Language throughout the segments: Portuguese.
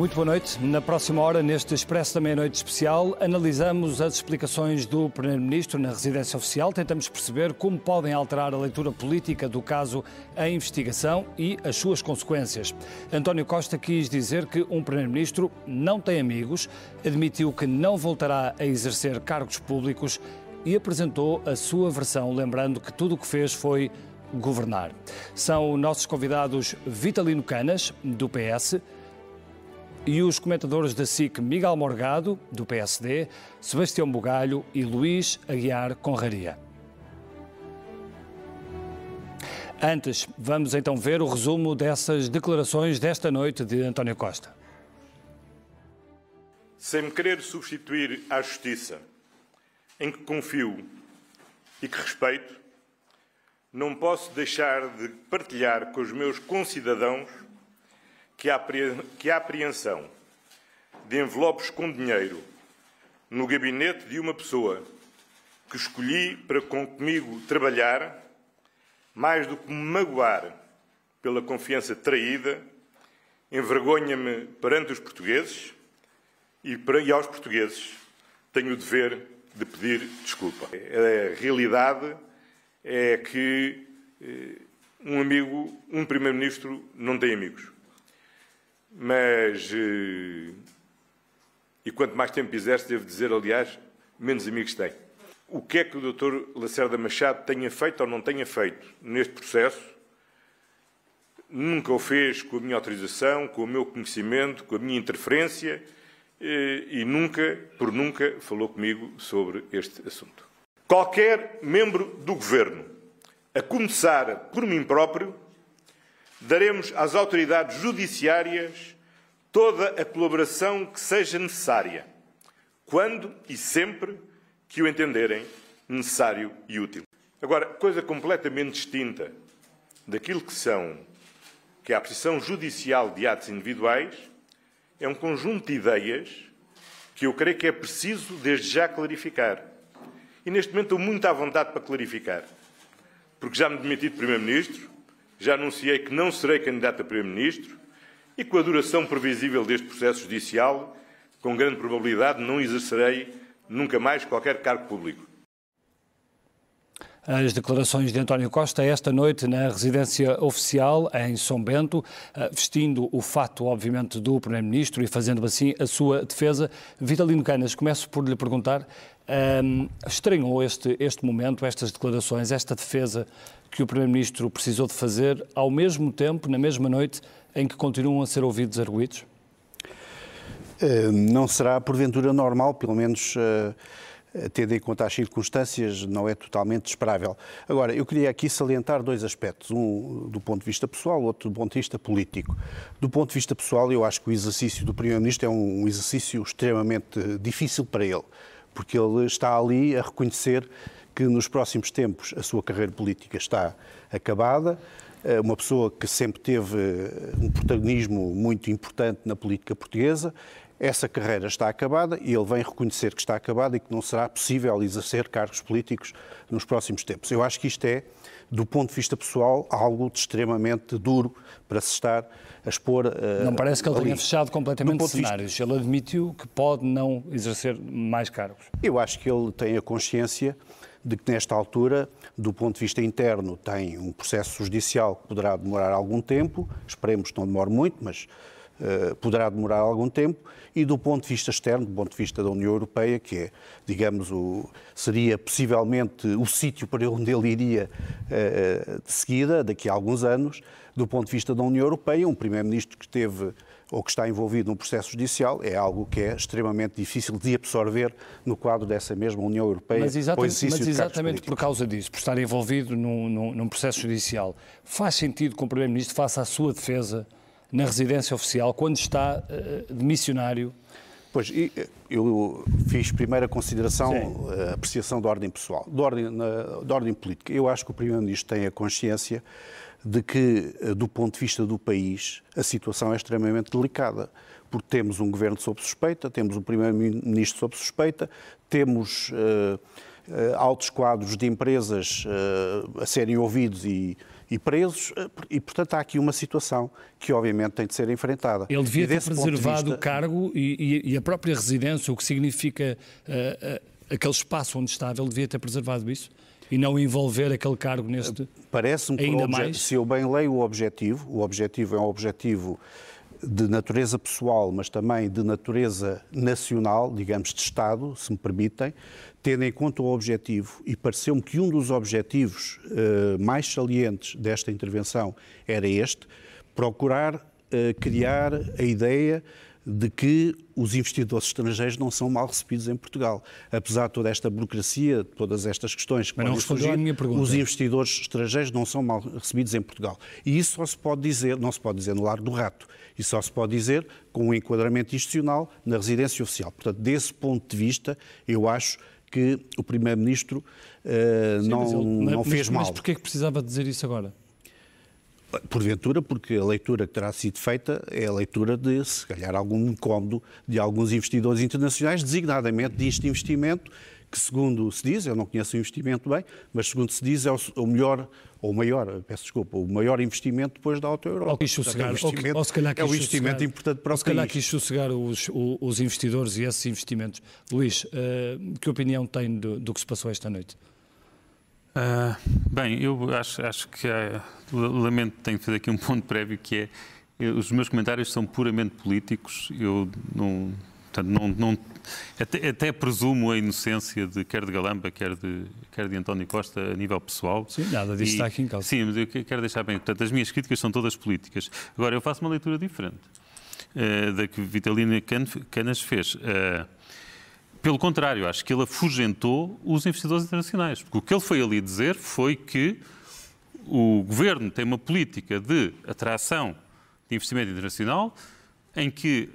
Muito boa noite. Na próxima hora, neste Expresso da Meia-Noite Especial, analisamos as explicações do Primeiro-Ministro na residência oficial. Tentamos perceber como podem alterar a leitura política do caso em investigação e as suas consequências. António Costa quis dizer que um Primeiro-Ministro não tem amigos, admitiu que não voltará a exercer cargos públicos e apresentou a sua versão, lembrando que tudo o que fez foi governar. São nossos convidados Vitalino Canas, do PS, e os comentadores da SIC Miguel Morgado, do PSD, Sebastião Bugalho e Luís Aguiar Conraria. Antes, vamos então ver o resumo dessas declarações desta noite de António Costa. Sem me querer substituir à justiça, em que confio e que respeito, não posso deixar de partilhar com os meus concidadãos que a apreensão de envelopes com dinheiro no gabinete de uma pessoa que escolhi para comigo trabalhar, mais do que me magoar pela confiança traída, envergonha-me perante os portugueses e, e aos portugueses tenho o dever de pedir desculpa. A realidade é que eh, um amigo, um primeiro-ministro, não tem amigos. Mas. Eh, e quanto mais tempo exerce, devo dizer, aliás, menos amigos tem. O que é que o Dr. Lacerda Machado tenha feito ou não tenha feito neste processo, nunca o fez com a minha autorização, com o meu conhecimento, com a minha interferência eh, e nunca, por nunca, falou comigo sobre este assunto. Qualquer membro do Governo, a começar por mim próprio, daremos às autoridades judiciárias toda a colaboração que seja necessária, quando e sempre que o entenderem necessário e útil. Agora, coisa completamente distinta daquilo que são que é a apreciação judicial de atos individuais é um conjunto de ideias que eu creio que é preciso desde já clarificar. E neste momento estou muito à vontade para clarificar. Porque já me demiti de Primeiro-Ministro, já anunciei que não serei candidato a Primeiro-Ministro e, com a duração previsível deste processo judicial, com grande probabilidade não exercerei nunca mais qualquer cargo público. As declarações de António Costa esta noite na residência oficial em São Bento, eh, vestindo o fato, obviamente, do Primeiro-Ministro e fazendo assim a sua defesa. Vitalino Canas, começo por lhe perguntar, um, estranhou este, este momento, estas declarações, esta defesa que o Primeiro-Ministro precisou de fazer ao mesmo tempo, na mesma noite, em que continuam a ser ouvidos arguídos? Não será, porventura, normal, pelo menos eh, tendo em conta as circunstâncias, não é totalmente esperável. Agora, eu queria aqui salientar dois aspectos, um do ponto de vista pessoal, outro do ponto de vista político. Do ponto de vista pessoal, eu acho que o exercício do Primeiro-Ministro é um exercício extremamente difícil para ele, porque ele está ali a reconhecer que nos próximos tempos a sua carreira política está acabada, eh, uma pessoa que sempre teve um protagonismo muito importante na política portuguesa. Essa carreira está acabada e ele vem reconhecer que está acabada e que não será possível exercer cargos políticos nos próximos tempos. Eu acho que isto é, do ponto de vista pessoal, algo de extremamente duro para se estar a expor. Uh, não parece que ele ali. tenha fechado completamente cenários. Vista... Ele admitiu que pode não exercer mais cargos. Eu acho que ele tem a consciência de que, nesta altura, do ponto de vista interno, tem um processo judicial que poderá demorar algum tempo, esperemos que não demore muito, mas poderá demorar algum tempo, e do ponto de vista externo, do ponto de vista da União Europeia, que é, digamos, o, seria possivelmente o sítio para onde ele iria uh, de seguida, daqui a alguns anos, do ponto de vista da União Europeia, um Primeiro-Ministro que teve ou que está envolvido num processo judicial é algo que é extremamente difícil de absorver no quadro dessa mesma União Europeia. Mas exatamente, mas exatamente por causa disso, por estar envolvido num, num, num processo judicial, faz sentido que o Primeiro-Ministro faça a sua defesa na residência oficial quando está uh, de missionário Pois, eu fiz primeiro a consideração, Sim. a apreciação da ordem pessoal, da ordem, da ordem política. Eu acho que o Primeiro-Ministro tem a consciência de que, do ponto de vista do país, a situação é extremamente delicada porque temos um governo sob suspeita, temos um primeiro-ministro sob suspeita, temos uh, uh, altos quadros de empresas uh, a serem ouvidos e, e presos, e portanto há aqui uma situação que obviamente tem de ser enfrentada. Ele devia ter preservado vista... o cargo e, e, e, a própria residência, o que significa aquele espaço onde estava, ele devia ter preservado isso? e não envolver aquele cargo neste. Parece-me que, ainda mais... se eu bem leio o objetivo, o objetivo é um objetivo de natureza pessoal, mas também de natureza nacional, digamos, de Estado, se me permitem, tendo em conta o objetivo, e pareceu-me que um dos objetivos uh, mais salientes desta intervenção era este, procurar uh, criar a ideia de que os investidores estrangeiros não são mal recebidos em Portugal. Apesar de toda esta burocracia, todas estas questões que Mas não surgir, os investidores estrangeiros não são mal recebidos em Portugal. E isso só se pode dizer, não se pode dizer no Largo do Rato, isso só se pode dizer com um enquadramento institucional na residência oficial. Portanto, desse ponto de vista, eu acho que o Primeiro-Ministro uh, não, ele, não fez mas, mal. Mas porquê é que precisava dizer isso agora? Porventura, porque a leitura que terá sido feita é a leitura de, se calhar, algum incómodo de alguns investidores internacionais, designadamente deste investimento, que, segundo se diz, eu não conheço o investimento bem, mas segundo se diz, é o melhor, ou o maior, peço desculpa, o maior investimento depois da Auto Europa. Ou quis sossegar, é, ou, ou, calhar quis é um investimento sossegar, importante para o se calhar quis sossegar os, os, investidores e esses investimentos. Luís, uh, que opinião tem do, do que se passou esta noite? Uh, bem, eu acho, acho que é, lamento, tenho que fazer aqui um ponto prévio que é eu, os meus comentários são puramente políticos. Eu não, portanto, não, não até, até, presumo a inocência de quer de Galamba, quer de, quer de António Costa a nível pessoal. Sim, nada disso e, está aqui em causa. Sim, mas eu quero deixar bem. Portanto, as minhas críticas são todas políticas. Agora, eu faço uma leitura diferente uh, da que Vitalina Canas fez. Uh, pelo contrário, acho que ele afugentou os investidores internacionais. Porque o que ele foi ali dizer foi que o governo tem uma política de atração de investimento internacional em que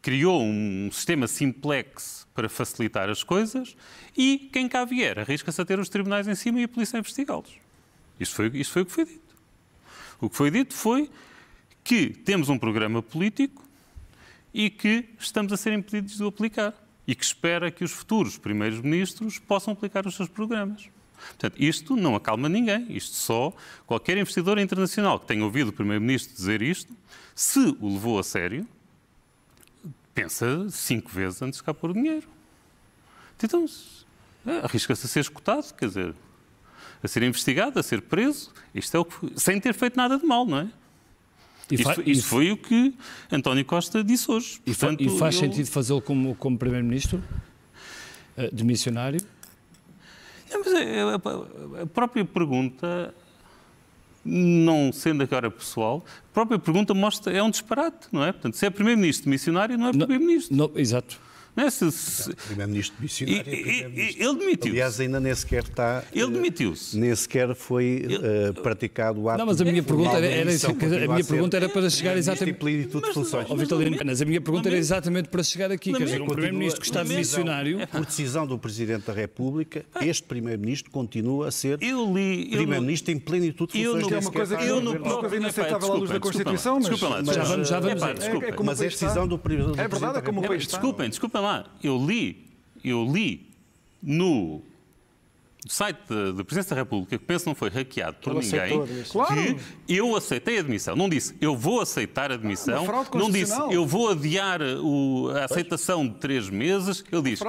criou um sistema simplex para facilitar as coisas e quem cá vier arrisca-se a ter os tribunais em cima e a polícia a investigá-los. Isto foi, isto foi o que foi dito. O que foi dito foi que temos um programa político e que estamos a ser impedidos de o aplicar e que espera que os futuros primeiros-ministros possam aplicar os seus programas. Portanto, isto não acalma ninguém. Isto só qualquer investidor internacional que tenha ouvido o primeiro-ministro dizer isto, se o levou a sério, pensa cinco vezes antes de pôr o dinheiro. Então, arrisca-se a ser escutado, quer dizer, a ser investigado, a ser preso, isto é o que, sem ter feito nada de mal, não é? Isso, isso, foi o que António Costa disse hoje. E, Portanto, e faz eu... sentido fazê-lo como, como Primeiro-Ministro? Uh, de missionário? Não, mas a, a, a, própria pergunta, não sendo agora pessoal, a própria pergunta mostra, é um disparate, não é? Portanto, se é Primeiro-Ministro missionário, não é Primeiro-Ministro. Exato. Né? Se, se... Primeiro-Ministro missionário. E, primeiro ele demitiu-se. Aliás, ainda nem sequer está. Ele demitiu-se. Nem sequer foi ele... uh, praticado o ato. Não, mas a minha pergunta era, era isso, a minha pergunta era para chegar exatamente. Plenitude de funções. Mas, a minha pergunta era exatamente para chegar aqui. Quer dizer, um Primeiro-Ministro que está de missionário. Por decisão do Presidente da República, este Primeiro-Ministro continua a ser Primeiro-Ministro em plenitude de funções. É uma coisa, eu não coisa inaceitável à luz da Constituição, mas. Desculpa lá. Já vamos, já vamos. Mas é decisão do Presidente. É verdade, é como o país está. Desculpem, desculpem lá. Eu li eu li no site da Presidência da República, que penso não foi hackeado por ninguém, que eu aceitei a admissão. Não disse eu vou aceitar a admissão, não disse eu vou adiar o, a aceitação de três meses, ele diz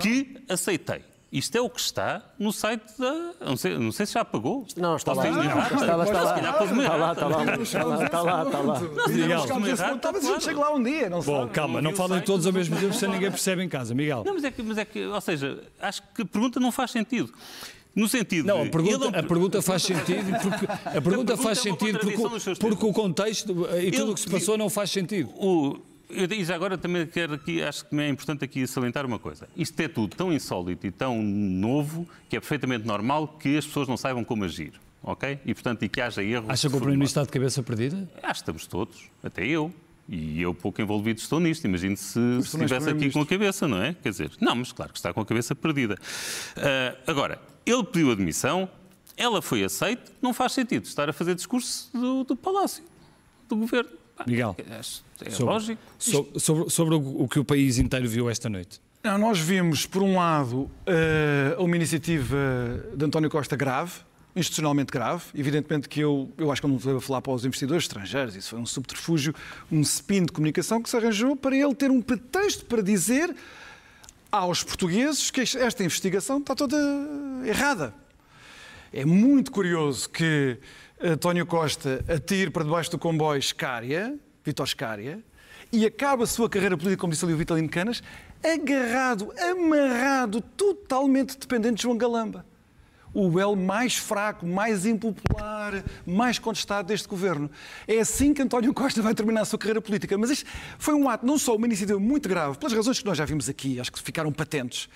que aceitei. Isto é o que está no site da. Não sei, não sei se já pagou. Não, está lá. Está lá, está lá. Está lá, está lá. Está lá, está lá. Está lá. Miguel, talvez a gente chegue lá um dia, não Bom, calma, não falem todos ao mesmo tempo, sem ninguém percebe em casa. Miguel. Não, mas é que, mas é que ou seja, acho que a pergunta não faz sentido. No sentido não, a pergunta, a pergunta faz sentido porque a pergunta, a pergunta faz é sentido porque, porque o contexto e tudo o que se passou não faz sentido. O, e já agora também quero aqui, acho que é importante aqui salientar uma coisa. Isto é tudo tão insólito e tão novo que é perfeitamente normal que as pessoas não saibam como agir. Ok? E portanto, e que haja erro. Acha que o Primeiro-Ministro está de cabeça perdida? Acho que estamos todos, até eu. E eu pouco envolvido estou nisto. Imagino se, se estivesse aqui com a cabeça, não é? Quer dizer, não, mas claro que está com a cabeça perdida. Uh, agora, ele pediu admissão, ela foi aceita, não faz sentido estar a fazer discurso do, do Palácio, do Governo. Miguel, é, é sobre, lógico. Sobre, sobre, sobre, o que o país inteiro viu esta noite. Não, nós vimos, por um lado, eh, uma iniciativa de António Costa grave, institucionalmente grave. Evidentemente que eu, eu acho que não devo falar para os investidores estrangeiros, isso foi um subterfúgio, um spin de comunicação que se arranjou para ele ter um pretexto para dizer aos portugueses que esta investigação está toda errada. É muito curioso que António Costa atire para debaixo do comboio Scária, Vitor Scária, e acaba a sua carreira política, como disse ali o Vitalino Canas, agarrado, amarrado, totalmente dependente de João Galamba. O elo mais fraco, mais impopular, mais contestado deste governo. É assim que António Costa vai terminar a sua carreira política. Mas isto foi um ato, não só uma iniciativa muito grave, pelas razões que nós já vimos aqui, acho que ficaram patentes.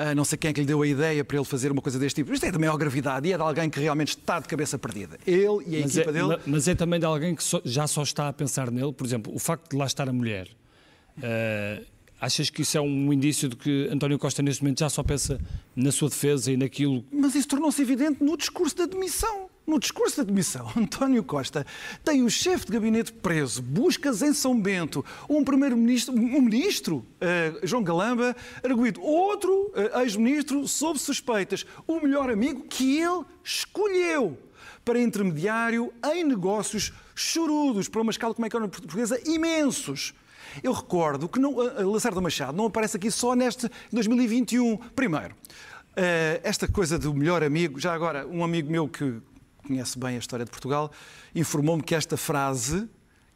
Uh, não sei quem é que lhe deu a ideia para ele fazer uma coisa deste tipo. Isto é de maior gravidade e é de alguém que realmente está de cabeça perdida. Ele e a mas equipa é, dele. Mas é também de alguém que só, já só está a pensar nele. Por exemplo, o facto de lá estar a mulher. Uh, Achas que isso é um indício de que António Costa neste momento já só pensa na sua defesa e naquilo? Mas isso tornou-se evidente no discurso da demissão. No discurso da demissão, António Costa tem o chefe de gabinete preso, buscas em São Bento, um primeiro-ministro, um ministro, uh, João Galamba, arguído, outro uh, ex-ministro sob suspeitas, o melhor amigo que ele escolheu para intermediário em negócios chorudos, para uma escala, como é que é portuguesa, imensos. Eu recordo que não, Lacerda Machado não aparece aqui só neste 2021. Primeiro, eh, esta coisa do melhor amigo, já agora, um amigo meu que conhece bem a história de Portugal, informou-me que esta frase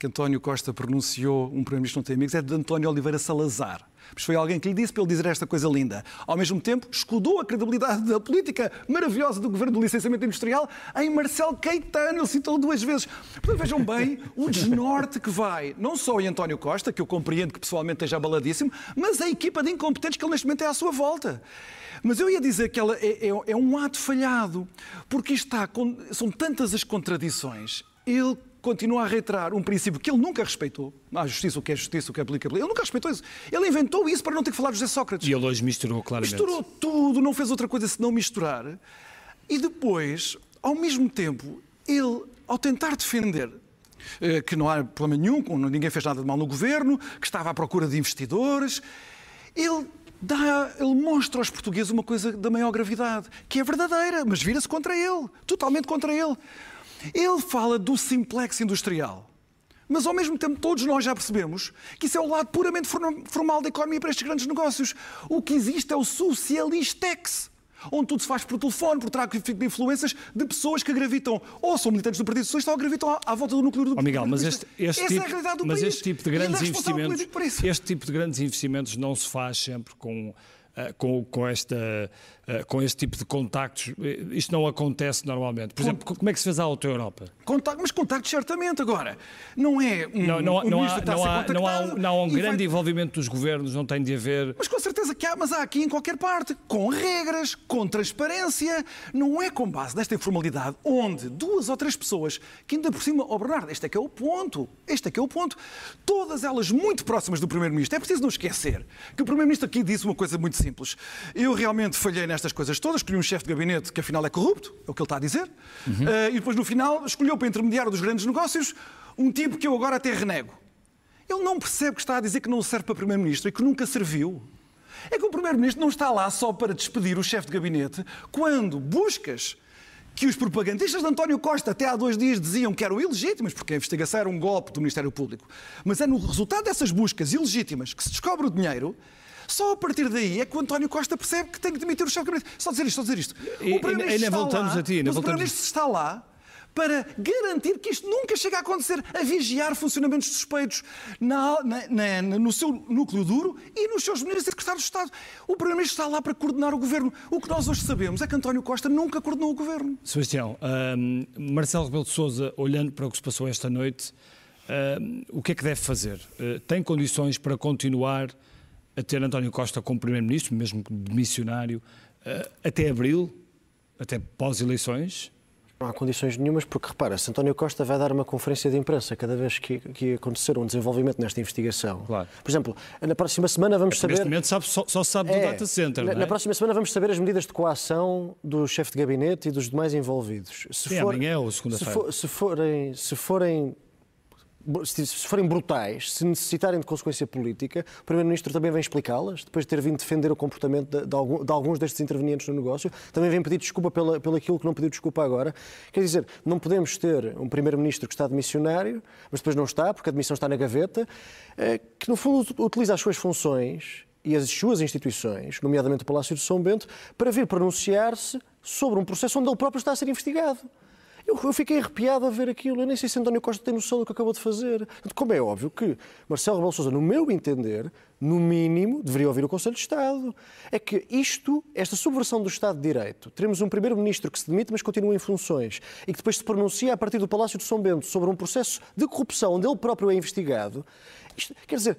que António Costa pronunciou, um primeiro-ministro não tem amigos, é de António Oliveira Salazar. Mas foi alguém que lhe disse para ele dizer esta coisa linda. Ao mesmo tempo, escudou a credibilidade da política maravilhosa do governo do licenciamento industrial em Marcelo Caetano. Ele citou duas vezes. Portanto, vejam bem o desnorte que vai, não só em António Costa, que eu compreendo que pessoalmente esteja abaladíssimo, mas a equipa de incompetentes que ele neste momento é à sua volta. Mas eu ia dizer que ela é, é, é um ato falhado, porque está são tantas as contradições. Ele continua a reiterar um princípio que ele nunca respeitou. A justiça, o que é justiça, o que é política. Ele nunca respeitou isso. Ele inventou isso para não ter que falar de José Sócrates. E ele hoje misturou claramente. Misturou tudo, não fez outra coisa senão misturar. E depois, ao mesmo tempo, ele, ao tentar defender eh, que não há problema nenhum, ninguém fez nada de mal no governo, que estava à procura de investidores, ele Dá, ele mostra aos portugueses uma coisa da maior gravidade, que é verdadeira, mas vira-se contra ele, totalmente contra ele. Ele fala do simplex industrial. Mas ao mesmo tempo, todos nós já percebemos que isso é o lado puramente formal da economia para estes grandes negócios. O que existe é o socialistex, onde tudo se faz por telefone, por tráfico de influências de pessoas que gravitam ou são militantes do Partido Socialista ou gravitam à, volta do núcleo do oh, Miguel, mas este, este Essa tipo, é a realidade do mas país. este tipo de grandes é investimentos, este tipo de grandes investimentos não se faz sempre com uh, com, com esta eh, com este tipo de contactos. Eh, isto não acontece normalmente. Por exemplo, como é que se fez a Auto Europa? Contacto, mas contactos certamente. Agora, não é um, não, não, um não, há, não, há, não, há, um, não há um grande vai... envolvimento dos governos, não tem de haver. Mas com certeza que há, mas há aqui em qualquer parte, com regras, com transparência. Não é com base nesta informalidade, onde duas ou três pessoas, que ainda por cima, oh Bernardo, este é que é o ponto, este é que é o ponto, todas elas muito próximas do Primeiro-Ministro. É preciso não esquecer que o Primeiro-Ministro aqui disse uma coisa muito simples. Eu realmente falhei nestas coisas todas, escolhi um chefe de gabinete que afinal é corrupto, é o que ele está a dizer, uhum. uh, e depois no final escolheu para intermediário dos grandes negócios um tipo que eu agora até renego. Ele não percebe que está a dizer que não serve para Primeiro-Ministro e que nunca serviu. É que o Primeiro-Ministro não está lá só para despedir o chefe de gabinete quando buscas que os propagandistas de António Costa até há dois dias diziam que eram ilegítimas, porque a investigação era um golpe do Ministério Público. Mas é no resultado dessas buscas ilegítimas que se descobre o dinheiro só a partir daí é que o António Costa percebe que tem que demitir o chefe de gabinete. Só dizer isto, só dizer isto. O Primeiro-Ministro voltamos lá, a ti, mas voltamos... o Primeiro-Ministro está lá para garantir que isto nunca chegue a acontecer, a vigiar funcionamentos suspeitos na, na, na, no seu núcleo duro e nos seus ministros e secretários de Estado. O Primeiro-Ministro está lá para coordenar o governo. O que nós hoje sabemos é que António Costa nunca coordenou o governo. Sebastião, um, Marcelo Rebelo de Souza, olhando para o que se passou esta noite, um, o que é que deve fazer? Uh, tem condições para continuar a ter António Costa como Primeiro-Ministro, mesmo de missionário, eh, até abril, até pós-eleições? Não há condições nenhumas, porque repara, se António Costa vai dar uma conferência de imprensa cada vez que, que acontecer um desenvolvimento nesta investigação. Claro. Por exemplo, na próxima semana vamos saber. Neste momento sabe, só, só sabe do É, data center. na, é? na próxima semana vamos saber as medidas de coação do chefe de gabinete e dos demais envolvidos. Se Sim, amanhã ou segunda-feira. Se, for- se forem, se forem se forem brutais, se necessitarem de consequência política, o Primeiro-Ministro também vem explicá-las, depois de ter vindo defender o comportamento de, alguns destes intervenientes no negócio, também vem pedir desculpa pelo aquilo que não pediu desculpa agora. Quer dizer, não podemos ter um Primeiro-Ministro que está de missionário, mas depois não está, porque a demissão está na gaveta, eh, que no fundo utiliza as suas funções e as suas instituições, nomeadamente o Palácio de São Bento, para vir pronunciar-se sobre um processo onde ele próprio está a ser investigado. Eu, eu fiquei arrepiado a ver aquilo. Eu nem sei se António Costa tem noção do que acabou de fazer. Como é óbvio que Marcelo Rebelo Sousa, no meu entender, no mínimo, deveria ouvir o Conselho de Estado. É que isto, esta subversão do Estado de Direito, teremos um primeiro-ministro que se demite, mas continua em funções, e que depois se pronuncia a partir do Palácio de São Bento sobre um processo de corrupção onde ele próprio é investigado. Isto, quer dizer,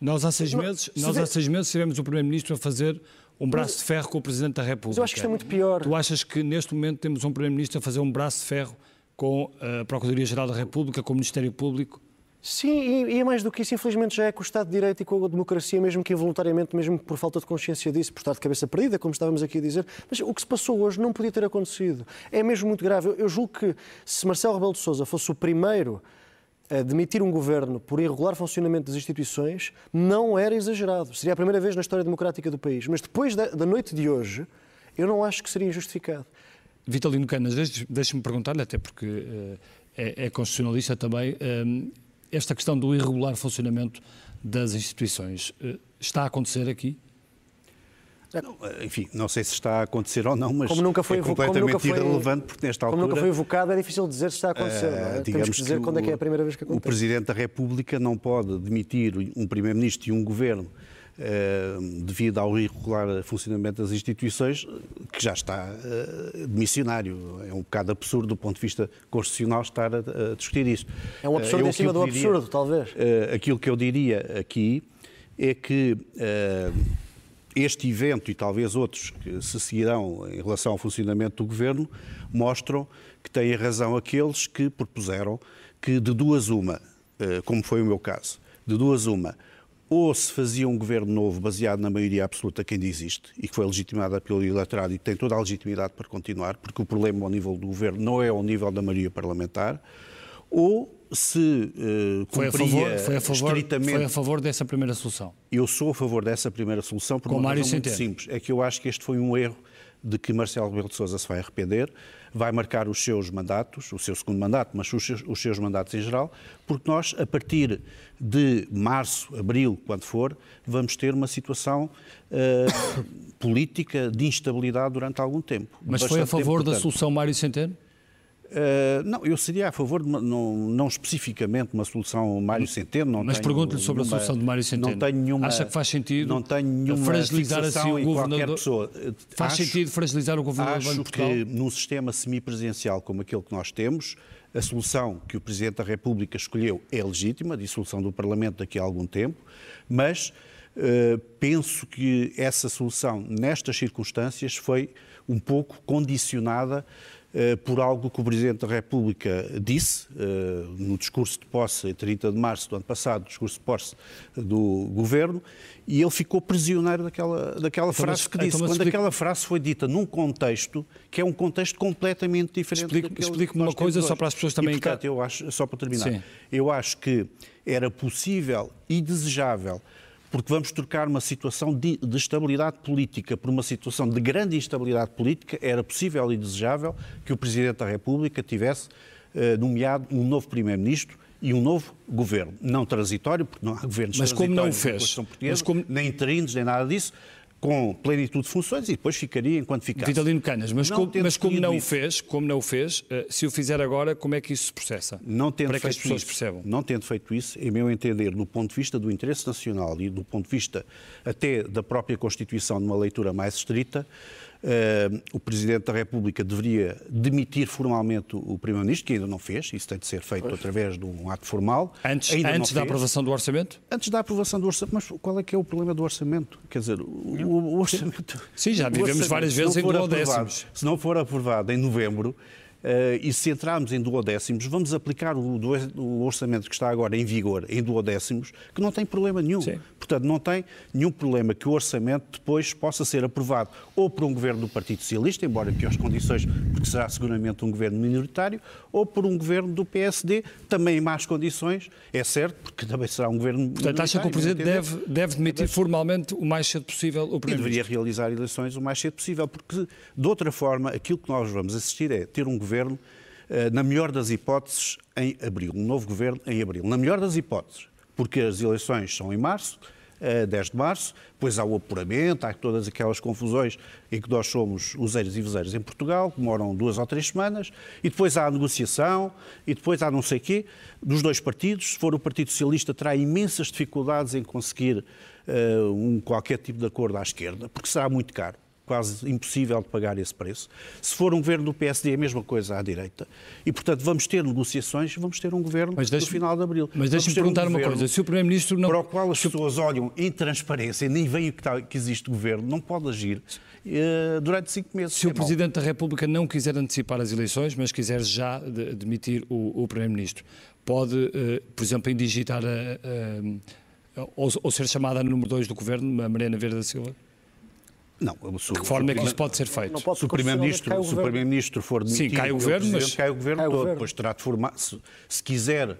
Nós há seis meses, se nós há seis meses tivemos o Primeiro-Ministro a fazer um braço de ferro com o Presidente da República. eu acho que isto é muito pior. Tu achas que neste momento temos um Primeiro-Ministro a fazer um braço de ferro com a Procuradoria-Geral da República, com o Ministério Público? Sim, e, e é mais do que isso, infelizmente já é com o Estado de Direito e com a democracia, mesmo que involuntariamente, mesmo por falta de consciência disso, por estar de cabeça perdida, como estávamos aqui a dizer. Mas o que se passou hoje não podia ter acontecido. É mesmo muito grave. Eu, eu julgo que se Marcelo Rebelo de Sousa fosse o primeiro demitir um governo por irregular funcionamento das instituições, não era exagerado. Seria a primeira vez na história democrática do país. Mas depois da, da noite de hoje, eu não acho que seria injustificado. Vitalino Canas, deixe- deixe-me perguntar-lhe, até porque eh, é, é constitucionalista também, eh, esta questão do irregular funcionamento das instituições eh, está a acontecer aqui? Não, enfim, não sei se está a acontecer ou não, mas Como nunca foi é como completamente nunca foi- irrelevante, porque nesta Como altura... nunca foi evocado, é difícil dizer se está a acontecer. não é? Temos que dizer quando é que é a primeira vez que O acontece. Presidente da República não pode demitir um Primeiro-Ministro e um Governo eh, devido ao irregular funcionamento das instituições, que já está eh, demissionário. É um bocado absurdo do ponto de vista constitucional estar a, a discutir isso. É um absurdo eu em cima do que diria- absurdo, talvez. aquilo que eu diria aqui é que este evento e talvez outros que se seguirão em relação ao funcionamento do governo mostram que têm razão aqueles que propuseram que de duas uma, eh, como foi o meu caso, de duas uma, ou se fazia um governo novo baseado na maioria absoluta que ainda existe e que foi legitimada pelo eleitorado e tem toda a legitimidade para continuar, porque o problema ao nível do governo não é ao nível da maioria parlamentar, ou se eh, Foi a, favor, foi, a favor, estritamente foi a favor dessa primeira solução? eu sou a favor dessa primeira solução por Com uma Mário razão muito simples. É que eu acho que este foi um erro de que Marcelo Rebelo de Sousa se vai arrepender, vai marcar os seus mandatos, o seu segundo mandato, mas os seus, os seus mandatos em geral, porque nós, a partir de março, abril, quando for, vamos ter uma situação eh, política de instabilidade durante algum tempo. Mas foi a favor da solução Mário Centeno? Uh, não, eu seria a favor, de uma, não, não especificamente uma solução Mário Centeno. Não Mas pergunto-lhe sobre a solução de Mário Centeno. Não tenho nenhuma, Acha que faz sentido não tenho nenhuma fragilizar assim o governador? pessoa. Faz Acho- sentido fragilizar o governador do Acho Banco de Portugal? que num sistema semipresidencial como aquele que nós temos, a solução que o Presidente da República escolheu é legítima, a dissolução do Parlamento daqui a algum tempo, mas eh, penso que essa solução, nestas circunstâncias, foi um pouco condicionada eh, por algo que o Presidente da República disse eh, no discurso de posse, em 30 de março do ano passado, discurso de posse do Governo, e ele ficou prisioneiro daquela, daquela Então, frase mas- que disse. então, Quando explique- aquela frase foi dita num contexto que é um contexto completamente diferente explique-me uma coisa só para as pessoas E, também portanto, enca- eu acho, só para terminar, Sim. eu acho que era possível e desejável porque vamos trocar uma situação de, de estabilidade política por uma situação de grande instabilidade política, era possível e desejável que o Presidente da República tivesse eh, nomeado um novo Primeiro-Ministro e um novo governo. Não transitório, porque não há governos Mas como não transitórios fez? Mas como- nem interinos, nem nada disso, com plenitude de funções e depois ficaria enquanto ficasse. Vitalino Canas, mas, Não como, tendo mas como não o fez, como não o fez, eh, se o fizer agora, como é que isso se processa? Não tendo para que as pessoas isso, percebam. Não tendo feito isso, em meu entender, do ponto de vista do interesse nacional e do ponto de vista até da própria Constituição, numa leitura mais estrita, eh, o Presidente da República deveria demitir formalmente o Primeiro-Ministro, que ainda não fez, isso tem de ser feito através de um ato formal. Antes, não antes da fez. aprovação do orçamento? Antes da aprovação do orçamento, mas qual é que é o problema do orçamento? Quer dizer, o, o- orçamento. Sim, já vivemos várias não vezes em duodécimos. aprovado- Se não for aprovado em novembro, Uh, e se entrarmos em duodécimos, vamos aplicar o, o, orçamento que está agora em vigor em duodécimos, que não tem problema nenhum. Sim. Portanto, não tem nenhum problema que o orçamento depois possa ser aprovado ou por um governo do Partido Socialista, embora em piores condições, porque será seguramente um governo minoritário, ou por um governo do PSD, também em más condições, é certo, porque também será um governo Portanto, acha que o Presidente deve, deve demitir formalmente o mais cedo possível o Primeiro-Ministro? deveria realizar eleições o mais cedo possível, porque de outra forma aquilo que nós vamos assistir é ter um governo governo, eh, na melhor das hipóteses, em abril. Um novo governo em abril. Na melhor das hipóteses, porque as eleições são em março, 10 eh, de março, depois há o apuramento, há todas aquelas confusões em que nós somos useiros e vezeiros em Portugal, que demoram duas ou três semanas, e depois há a negociação, e depois há não sei quê, dos dois partidos. Se for o Partido Socialista, terá imensas dificuldades em conseguir uh, um, qualquer tipo de acordo à esquerda, porque será muito caro quase impossível de pagar esse preço. Se for um governo do PSD, é a mesma coisa à direita. E, portanto, vamos ter negociações, vamos ter um governo no final de abril. Mas deixe-me perguntar um uma coisa. Se o Primeiro-Ministro não... Para o qual as pessoas olham em transparência e nem veem que, está, que existe governo, não pode agir uh, durante cinco meses. Se é o Presidente da República não quiser antecipar as eleições, mas quiser já demitir o, o Primeiro-Ministro, pode, uh, por exemplo, indigitar a, a, ou, ou ser chamada a número 2 do Governo, a Mariana Verde da Silva? Não, de que forma é que isso pode ser feito? Pode se o Primeiro-Ministro Primeiro for demitido, Sim, cai o Governo, mas... cai o Governo cai todo. O governo. Depois terá de formar, se, se quiser uh,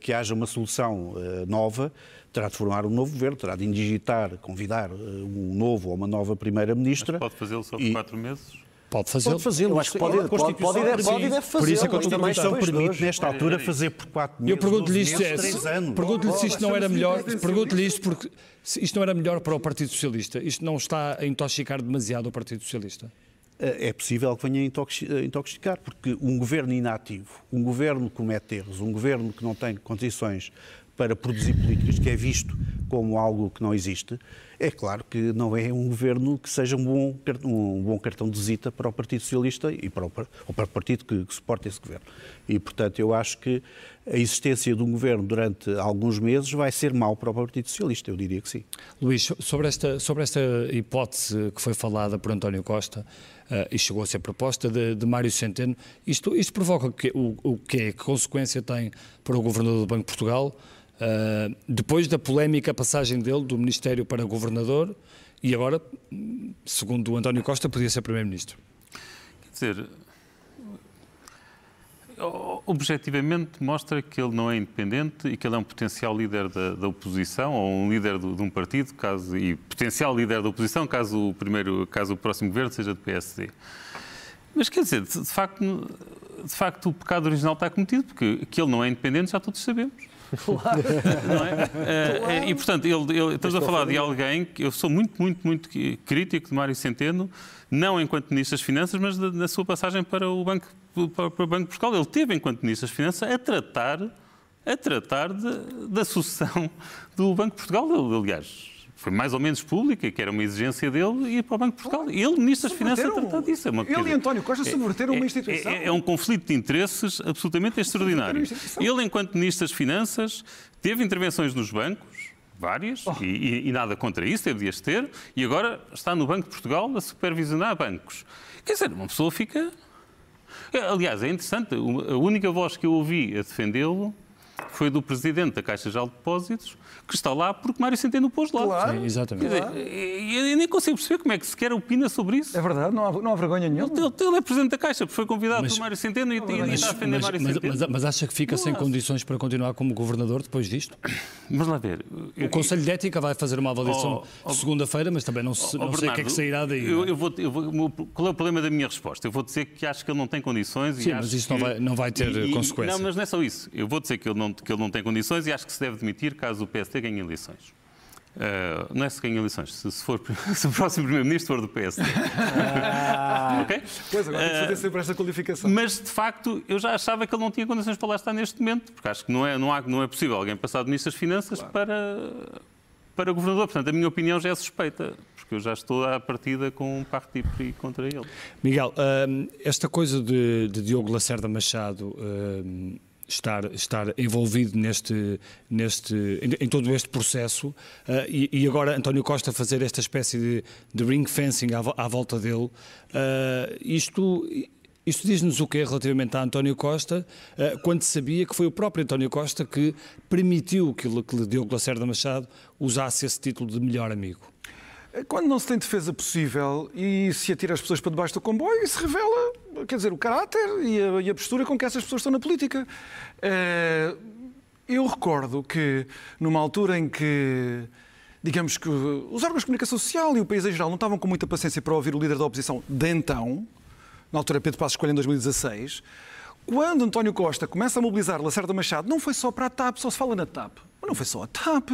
que haja uma solução uh, nova, terá de formar um novo Governo, terá de indigitar, convidar uh, um novo ou uma nova Primeira-Ministra. Pode fazê-lo só por e... quatro meses? Pode fazê-lo. Pode fazê-lo. Acho que pode, pode, pode, pode, deve, pode e deve fazê-lo. Por isso é que a Constituição permite, nesta altura, fazer por quatro meses, Eu pergunto-lhe isto, anos. Pergunto-lhe se isto não era melhor, pergunto-lhe isto porque isto não era melhor para o Partido Socialista. Isto não está a intoxicar demasiado o Partido Socialista? É possível que venha a intoxicar, porque um governo inativo, um governo que comete erros, um governo que não tem condições para produzir políticas, que é visto como algo que não existe, é claro que não é um governo que seja um bom, um bom cartão de visita para o Partido Socialista e para o, ou para o partido que, que suporta esse governo. E, portanto, eu acho que a existência de um governo durante alguns meses vai ser mau para o Partido Socialista, eu diria que sim. Luís, sobre esta, sobre esta hipótese que foi falada por António Costa uh, e chegou a ser proposta de, de Mário Centeno, isto, isto provoca que, o, o que é, que consequência tem para o Governador do Banco de Portugal? Uh, depois da polémica passagem dele do Ministério para Governador e agora, segundo o António Costa, podia ser Primeiro-Ministro. Quer dizer, objetivamente mostra que ele não é independente e que ele é um potencial líder da, da oposição ou um líder do, de um partido, caso e potencial líder da oposição, caso o primeiro, caso o próximo governo seja do PSD. Mas quer dizer, de, de facto, de facto o pecado original está cometido, porque que ele não é independente já todos sabemos. Claro. Não é? Eh, claro. E, portanto, ele, ele, estamos a falar de alguém que eu sou muito, muito, muito crítico de Mário Centeno, não enquanto Ministro das Finanças, mas na sua passagem para o Banco, para, para o Banco de Portugal. Ele teve, enquanto Ministro das Finanças, a tratar, a tratar de, da sucessão do Banco de Portugal. Aliás, foi mais ou menos pública, que era uma exigência dele, ir para o Banco de Portugal. Ele, Ministro das Finanças, a tratar disso. É uma, ele e António Costa subverteram é, uma instituição. É, é, um conflito de interesses absolutamente extraordinário. Ele, enquanto Ministro das Finanças, teve intervenções nos bancos, várias, oh. e, e, nada contra isso, devias ter, e agora está no Banco de Portugal a supervisionar bancos. Quer dizer, uma pessoa fica... Aliás, é interessante, a única voz que eu ouvi a defendê-lo foi do Presidente da Caixa de Depósitos, que está lá porque Mário Centeno pôs lá. Claro. Sim, exatamente. Dizer, eu nem consigo perceber como é que sequer opina sobre isso. É verdade, não há, não há vergonha nenhuma. Ele, ele, é Presidente da Caixa, porque foi convidado mas, por Mário Centeno e, e está a defender mas, Mário mas, Centeno. Mas, mas, acha que fica não sem acho. condições para continuar como Governador depois disto? Vamos lá ver. O Conselho de Ética vai fazer uma avaliação oh, oh, segunda-feira, mas também não, se, oh, não Bernardo, sei o que é que sairá daí. Eu, é? eu, vou, eu vou, qual é o problema da minha resposta? Eu vou dizer que acho que ele não tem condições. Sim, mas isso não vai, não vai ter e, consequências. Não, mas não é só isso. Eu vou dizer que ele não, que ele não tem condições e acho que se deve demitir caso o PSD ganhe eleições. Uh, não é se ganha eleições, se, se, for, se o próximo Primeiro-Ministro for do PSD. Ah, ok? Pois, agora tem que fazer sempre esta qualificação. Mas, de facto, eu já achava que ele não tinha condições para lá estar neste momento, porque acho que não é, não há, não é possível alguém passar de Ministro das Finanças claro. para, para Governador. Portanto, a minha opinião já é suspeita, porque eu já estou à partida com um parti contra ele. Miguel, uh, esta coisa de, de Diogo Lacerda Machado... Uh, estar, estar envolvido neste, neste, em, em todo este processo. Uh, e, e, agora António Costa fazer esta espécie de, de ring fencing à, à volta dele, uh, isto Isto diz-nos o que relativamente a António Costa, eh, quando sabia que foi o próprio António Costa que permitiu que, que Diogo Lacerda Machado usasse esse título de melhor amigo? Quando não se tem defesa possível e se atira as pessoas para debaixo do comboio, isso revela, quer dizer, o caráter e a, e a postura com que essas pessoas estão na política. Eh, eu recordo que, numa altura em que digamos que os órgãos de comunicação social e o país em geral não estavam com muita paciência para ouvir o líder da oposição de então, na altura Pedro Passos Coelho em 2016, quando António Costa começa a mobilizar Lacerda Machado, não foi só para a TAP, só se fala na TAP, mas não foi só a TAP.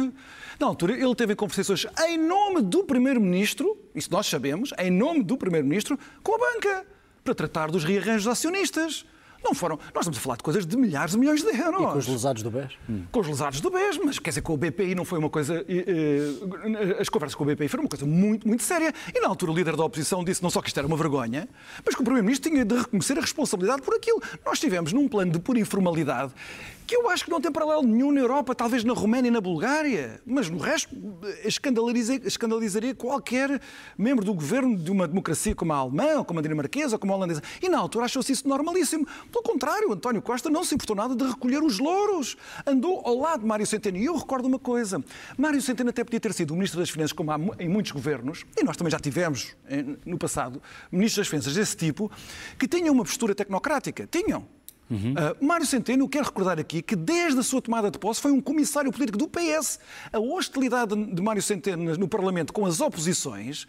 Na altura, ele teve conversações em nome do Primeiro-Ministro, isso nós sabemos, em nome do Primeiro-Ministro, com a banca, para tratar dos rearranjos acionistas. Não foram. Nós estamos a falar de coisas de milhares de milhões de euros. E com os lesados do BES? Hum. Com os lesados do BES, mas quer dizer, com o BPI não foi uma coisa. Eh, as conversas com o BPI foram uma coisa muito, muito séria. E na altura o líder da oposição disse não só que isto era uma vergonha, mas que o Primeiro-Ministro tinha de reconhecer a responsabilidade por aquilo. Nós estivemos num plano de pura informalidade que eu acho que não tem paralelo nenhum na Europa, talvez na Roménia e na Bulgária, mas no resto escandalizaria qualquer membro do governo de uma democracia como a alemã, como a dinamarquesa, como a holandesa. E na altura achou-se isso normalíssimo. Pelo contrário, António Costa não se importou nada de recolher os louros. Andou ao lado de Mário Centeno. E eu recordo uma coisa: Mário Centeno até podia ter sido o ministro das Finanças, como há em muitos governos, e nós também já tivemos eh, no passado ministros das Finanças desse tipo, que tinham uma postura tecnocrática. Tinham. Uhum. Uh, Mário Centeno, quero recordar aqui que desde a sua tomada de posse foi um comissário político do PS. A hostilidade de Mário Centeno no Parlamento com as oposições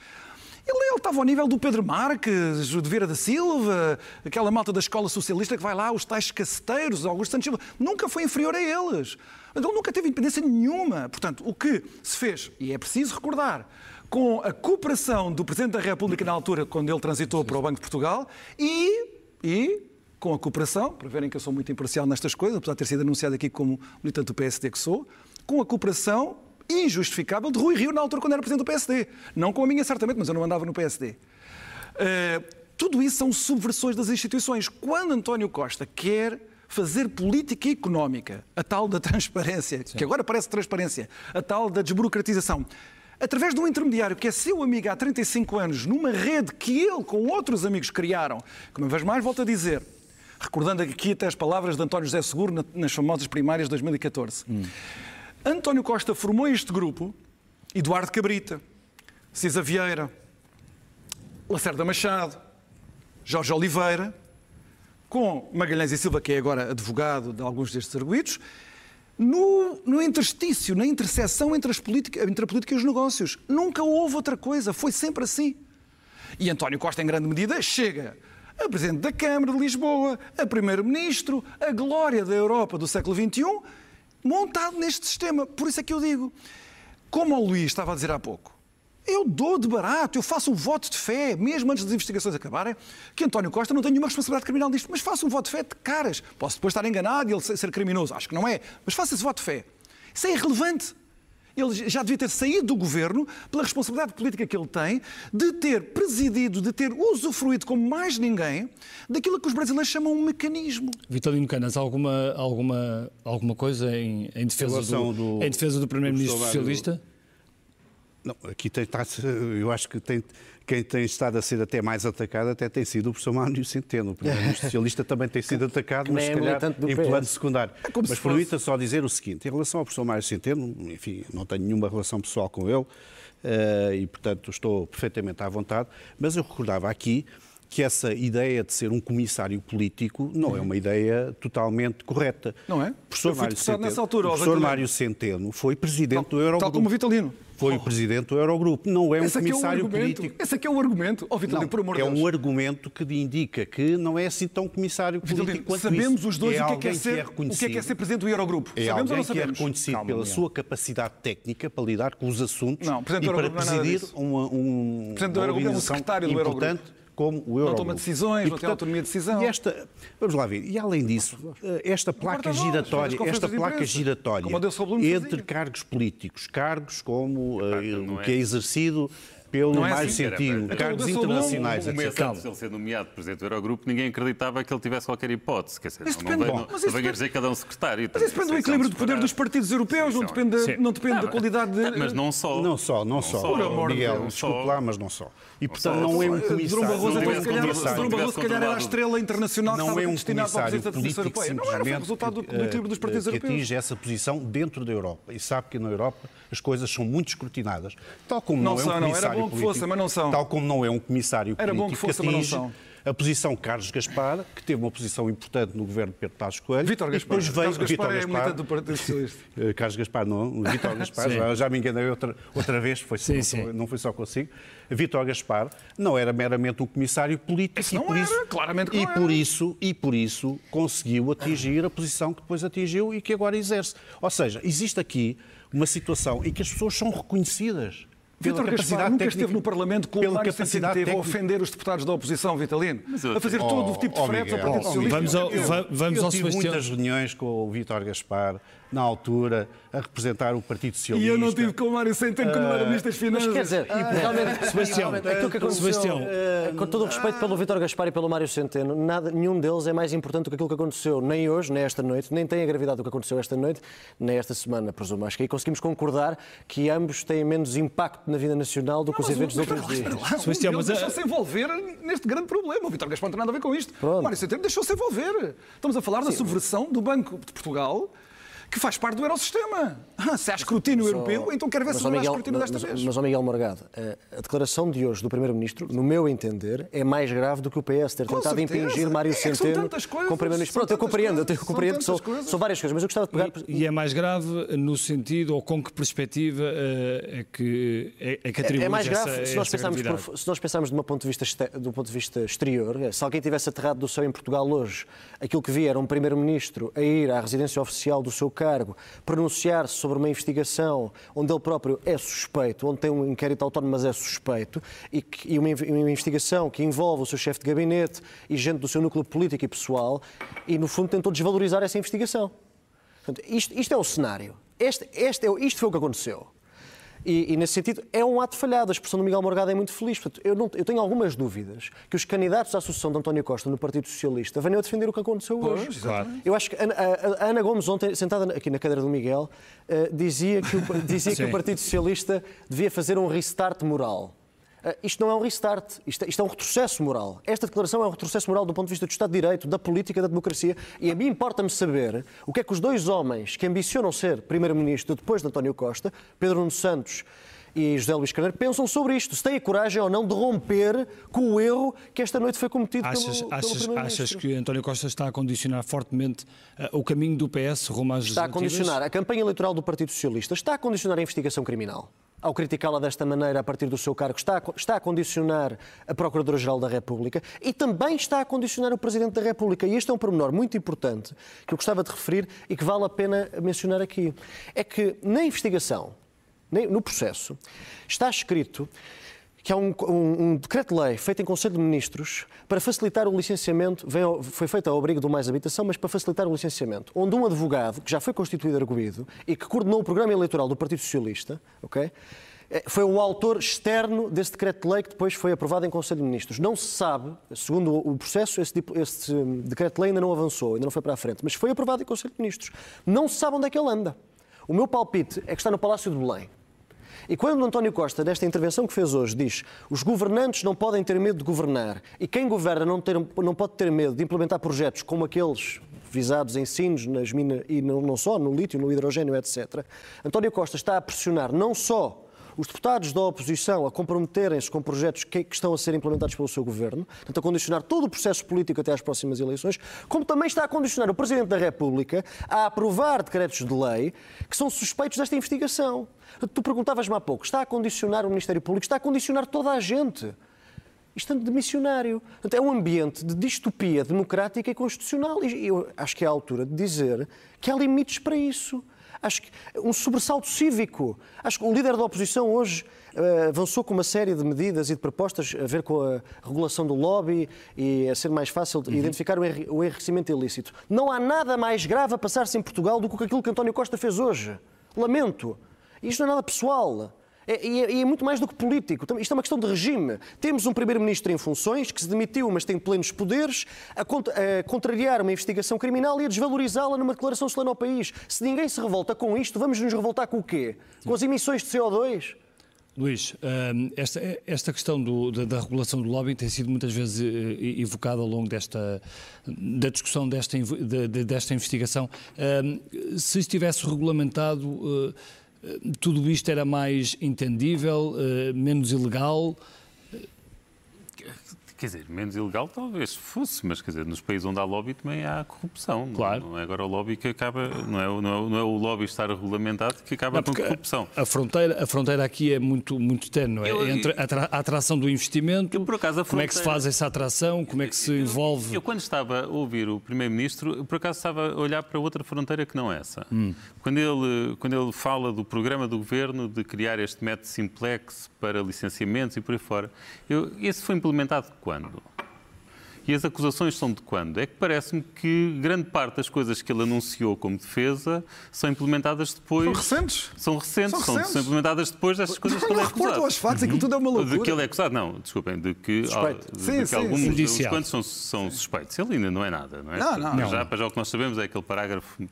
ele, ele, estava ao nível do Pedro Marques, de Vieira da Silva, aquela malta da escola socialista que vai lá, os tais caceteiros, Augusto Santos Silva. Nunca foi inferior a eles. Ele nunca teve independência nenhuma. Portanto, o que se fez, e é preciso recordar, com a cooperação do Presidente da República na altura, quando ele transitou para o Banco de Portugal, e, e com a cooperação, para verem que eu sou muito imparcial nestas coisas, apesar de ter sido anunciado aqui como militante do PSD que sou, com a cooperação injustificável de Rui Rio na altura quando era presidente do PSD. Não com a minha, certamente, mas eu não andava no PSD. Uh, eh, tudo isso são subversões das instituições. Quando António Costa quer fazer política económica, a tal da transparência, Sim. que agora parece transparência, a tal da desburocratização, através de um intermediário que é seu amigo há 35 anos, numa rede que ele com outros amigos criaram, que uma vez mais volto a dizer, recordando aqui até as palavras de António José Seguro nas famosas primárias de 2014. Hum. António Costa formou este grupo, Eduardo Cabrita, Cisa Vieira, Lacerda Machado, Jorge Oliveira, com Magalhães e Silva, que é agora advogado de alguns destes arguídos, no, no interstício, na interseção entre, as entre a política e os negócios. Nunca houve outra coisa, foi sempre assim. E António Costa, em grande medida, chega a Presidente da Câmara de Lisboa, a Primeiro-Ministro, a glória da Europa do século XXI, montado neste sistema. Por isso é que eu digo, como o Luís estava a dizer há pouco, eu dou de barato, eu faço um voto de fé, mesmo antes das investigações acabarem, que António Costa não tem nenhuma responsabilidade criminal disto, mas faço um voto de fé de caras. Posso depois estar enganado e ele ser criminoso, acho que não é, mas faço esse voto de fé. Isso é irrelevante ele já devia ter saído do governo pela responsabilidade política que ele tem de ter presidido, de ter usufruído como mais ninguém daquilo que os brasileiros chamam um mecanismo. Vitalino Canas, alguma, alguma, alguma coisa em, em defesa, do, do, em defesa do Primeiro-Ministro Socialista? Não, aqui tem, eu acho que tem, quem tem estado a ser até mais atacado até tem sido o professor Mário Centeno. O socialista também tem sido atacado, mas é se calhar em plano secundário. É mas permita só dizer o seguinte, em relação ao professor Mário Centeno, enfim, não tenho nenhuma relação pessoal com ele uh, e, portanto, estou perfeitamente à vontade, mas eu recordava aqui que essa ideia de ser um comissário político não é uma ideia totalmente correta. Não é? O professor, Mário Centeno, nessa altura, o professor Mário Centeno foi presidente tal, do Eurogrupo. Tal como o Vitalino foi oh. o presidente do Eurogrupo. Não é um Esse comissário é um político. Esse aqui é o argumento. Oh, Vitalino, por amor é Deus. um argumento que indica que não é assim tão comissário político Vitalino, quanto sabemos isso. os dois é o, que é, que é ser, que é o que é, que é ser presidente do Eurogrupo. É sabemos ou não sabemos? que é reconhecido Calma, pela sua capacidade técnica para lidar com os assuntos não, e para presidir uma, um, presidente do Eurogrupo é um como o Eurogrupo. Não toma decisões, e, não tem autonomia de decisão. E esta, vamos lá ver, e além disso, eh, esta placa giratória, esta placa giratória entre cargos políticos, cargos como uh, o que é exercido pelo Não é mais assim? sentido. Então, Cargos internacionais, Um mês etc. antes de ele ser nomeado presidente do Eurogrupo, ninguém acreditava que ele tivesse qualquer hipótese. Quer dizer, não, depende- Bom, não mas isso venho a depende- dizer que ele é um secretário. Mas isso depende do equilíbrio de poder dos partidos europeus, não depende, não depende da qualidade de. Mas não só. Não só, não, só. só. Por amor de Miguel, Deus, desculpe lá, mas não só. E, portanto, não é um Durão comissário. Barroso, não então, é um se calhar, comissário. Durão Barroso, se calhar, era a estrela internacional que não estava é um destinada para a comissário presidência da Comissão Europeia. Não era, simplesmente resultado do que, equilíbrio dos partidos que europeus. atinge essa posição dentro da Europa. E sabe que na Europa as coisas são muito escrutinadas. Tal como Não não, é são, um não. Era comissário bom que político, fossem, mas não são. Tal como não é um comissário Era bom que fossem, mas não atinge são. a posição Carlos Gaspar, que teve uma posição importante no governo de Pedro Passos Coelho. Vítor Gaspar. depois veio Carlos Gaspar é Gaspar. militante do Partido Socialista. Eh, Carlos Gaspar não, Vítor Gaspar, já, já me enganei outra, outra vez, foi, Sim, não, sim. não foi só consigo. Vítor Gaspar não era meramente um comissário político e por era, isso, claramente que e não por era. isso e por isso conseguiu atingir a posição que depois atingiu e que agora exerce. Ou seja, existe aqui uma situação em que as pessoas são reconhecidas. pela Vítor Gaspar capacidade nunca esteve no Parlamento com pela o de capacidade teve a ofender os deputados da oposição, Vitalino. A fazer Oh, todo o tipo de oh, fretes ao Miguel, Partido oh, Socialista. Vamos ao, vamos eu ao tive Sebastião. muitas reuniões com o Vítor Gaspar, na altura, a representar o Partido E Socialista. eu não tive com o Mário Centeno quando não era Ministro das Mas Finanças. quer dizer, realmente, Sebastião, aquilo que aconteceu, Sebastião. eh, com todo o respeito pelo Vítor Gaspar e pelo Mário Centeno, nada, nenhum deles é mais importante do que aquilo que aconteceu nem hoje, nem esta noite, nem tem a gravidade do que aconteceu esta noite, nem esta semana, presumo. Acho que aí conseguimos concordar que ambos têm menos impacto na vida nacional do que os eventos dos outros dias. Sebastião, mas deixou-se envolver neste grande problema. O Vítor Gaspar não tem nada a ver com isto. Pronto. O Mário Centeno deixou-se envolver. Estamos a falar da subversão do Banco de Portugal, que faz parte do Eurosistema. Ah, se há escrutínio europeu, então quero ver se Mas, não há escrutínio desta mas, vez. mas, ó Miguel Morgado, eh, a declaração de hoje do Primeiro-Ministro, no meu entender, é mais grave do que o PS ter Com tentado certeza. impingir Mário É Centeno tantas coisas, como Primeiro-Ministro. Pronto, eu compreendo, eu coisas, tenho- compreendo que são são, várias coisas, mas eu gostava de pegar. E, e é mais grave no sentido, ou com que perspectiva eh, é que, é, é que atribui É mais grave essa, se, nós pensarmos gravidade? por- se nós pensarmos de um ponto de vista, um ponto de vista exterior, se alguém tivesse aterrado do céu em Portugal hoje, aquilo que via era um primeiro-ministro a ir à residência oficial do seu cargo, pronunciar-se sobre uma investigação onde ele próprio é suspeito, onde tem um inquérito autónomo, mas é suspeito, e, que- e uma, uma investigação que envolve o seu chefe de gabinete e gente do seu núcleo político e pessoal, e no fundo tentou desvalorizar essa investigação. Portanto, isto, isto é o cenário. Este, este é, isto foi o que aconteceu. E, e, nesse sentido, é um ato falhado. A expressão do Miguel Morgado é muito feliz. Portanto, eu, não- eu tenho algumas dúvidas que os candidatos à sucessão de António Costa no Partido Socialista venham a defender o que aconteceu hoje. claro. Eu acho que a, a- a Ana Gomes, ontem, sentada aqui na cadeira do Miguel, eh, dizia, que o, dizia que o Partido Socialista devia fazer um restart moral. Eh, Isto não é um restart, isto é, isto é um retrocesso moral. Esta declaração é um retrocesso moral do ponto de vista do Estado de Direito, da política, da democracia. E a mim importa-me saber o que é que os dois homens que ambicionam ser Primeiro-Ministro depois de António Costa, Pedro Nuno Santos e José Luís Carneiro, pensam sobre isto. Se têm a coragem ou não de romper com o erro que esta noite foi cometido Achas, pelo, pelo achas, Primeiro-Ministro. achas que António Costa está a condicionar fortemente eh, o caminho do PS rumo às Está a condicionar a campanha eleitoral do Partido Socialista, está a condicionar a investigação criminal. Ao criticá-la desta maneira a partir do seu cargo, está a, está a condicionar a Procuradora-Geral da República e também está a condicionar o Presidente da República. E este é um pormenor muito importante que eu gostava de referir e que vale a pena mencionar aqui. É que na investigação, no processo, está escrito que há um, um- um decreto-lei feito em Conselho de Ministros para facilitar o licenciamento, vem ao- foi feito ao abrigo do Mais Habitação, mas para facilitar o licenciamento, onde um advogado, que já foi constituído arguído e que coordenou o programa eleitoral do Partido Socialista, ok? eh, Foi o autor externo desse decreto-lei que depois foi aprovado em Conselho de Ministros. Não se sabe, segundo o processo, esse, esse decreto-lei ainda não avançou, ainda não foi para a frente, mas foi aprovado em Conselho de Ministros. Não se sabe onde é que ele anda. O meu palpite é que está no Palácio de Belém. E quando António Costa, nesta intervenção que fez hoje, diz os governantes não podem ter medo de governar e quem governa não, ter- não pode ter medo de implementar projetos como aqueles visados em Sines, nas minas e não, não só, no lítio, no hidrogênio, etc., António Costa está a pressionar não só os deputados da oposição a comprometerem-se com projetos que, que estão a ser implementados pelo seu governo, portanto, a condicionar todo o processo político até às próximas eleições, como também está a condicionar o Presidente da República a aprovar decretos de lei que são suspeitos desta investigação. Tu perguntavas-me há pouco, está a condicionar o Ministério Público, está a condicionar toda a gente. É de missionário. É um ambiente de distopia democrática e constitucional. E eu acho que é a altura de dizer que há limites para isso. Acho que um sobressalto cívico. Acho que o líder da oposição hoje eh, avançou com uma série de medidas e de propostas a ver com a regulação do lobby e a ser mais fácil de identificar o enri- o enriquecimento ilícito. Não há nada mais grave a passar-se em Portugal do que aquilo que António Costa fez hoje. Lamento. Isto não é nada pessoal. É, e é, é, muito mais do que político. Isto é uma questão de regime. Temos um primeiro-ministro em funções que se demitiu, mas tem plenos poderes, a, cont a contrariar uma investigação criminal e a desvalorizá-la numa declaração solene ao país. Se ninguém se revolta com isto, vamos nos revoltar com o quê? Com as emissões de CO2? Luís, hum, esta, esta questão do, da, da, regulação do lobbying tem sido muitas vezes eh, evocada ao longo desta da discussão desta, de, desta investigação. Hum, se estivesse regulamentado, eh, tudo isto era mais entendível, eh, menos ilegal? Quer dizer, menos ilegal talvez fosse, mas quer dizer, nos países onde há lobby também há corrupção. Claro. Não é agora o lobby que acaba, não é, não é, não é o lobby estar regulamentado que acaba não, com corrupção. A, a, fronteira, a fronteira aqui é muito, muito tenue, é entre a, a, atração do investimento, eu, por acaso, fronteira, como é que se faz essa atração, como é que se envolve... Eu, eu quando estava a ouvir o Primeiro-Ministro, por acaso estava a olhar para outra fronteira que não essa. Hum. Quando, ele, quando ele fala do programa do Governo de criar este método simplex para licenciamentos e por aí fora, eu, esse foi implementado quando? E as acusações são de quando? É que parece-me que grande parte das coisas que ele anunciou como defesa são implementadas depois. São recentes? São recentes, são, recentes. são implementadas depois dessas coisas que ele é acusado. aos factos, uhum. aquilo tudo é uma loucura. De que ele é acusado, não, desculpem, de que, de, sim, que sim, alguns sim. quantos são, são suspeitos. Ele ainda não é nada, não é? Não, não. Já, já o que nós sabemos é aquele parágrafo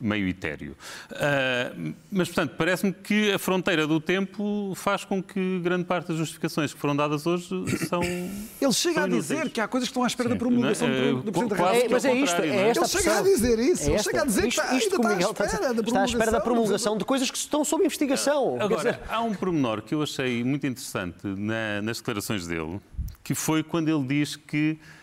meio etéreo. Uh, mas, portanto, parece-me que a fronteira do tempo faz com que grande parte das justificações que foram dadas hoje são. Ele chega a dizer que há coisas que estão à espera Sim. da promulgação é, do, do Presidente da República. É, mas é isto, é, é esta Ele chega a dizer isso. É ele chega a dizer isto, que está, isto está, à espera da está à espera da promulgação de coisas que estão sob investigação. Agora, dizer... há um pormenor que eu achei muito interessante na, nas declarações dele, que foi quando ele diz que eh,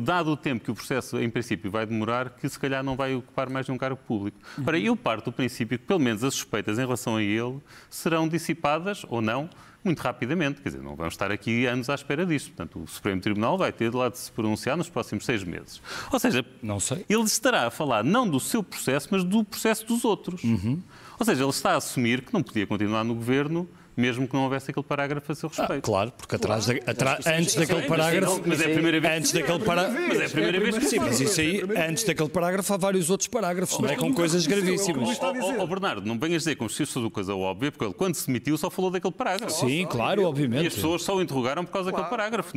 dado o tempo que o processo, em princípio, vai demorar, que se calhar não vai ocupar mais de um cargo público. Uhum. Ora, eu parto do princípio que, pelo menos, as suspeitas em relação a ele serão dissipadas, ou não, muito rapidamente. Quer dizer, não vamos estar aqui anos à espera disto. Portanto, o Supremo Tribunal vai ter de lá de se pronunciar nos próximos seis meses. Ou seja, não sei. ele estará a falar não do seu processo, mas do processo dos outros. Uhum. Ou seja, ele está a assumir que não podia continuar no governo mesmo que não houvesse aquele parágrafo a seu respeito. Ah, claro, porque atrás claro. Da, antes daquele parágrafo. Mas é a primeira vez. Antes daquele parágrafo. Mas é a primeira vez que Sim, mas isso aí, antes daquele parágrafo, há vários outros parágrafos, não é? Com coisas gravíssimas. Ó Bernardo, não venhas dizer como se isso fosse uma coisa óbvia, porque ele, quando se demitiu, só falou daquele parágrafo. Sim, claro, obviamente. E as pessoas só o interrogaram por causa daquele parágrafo.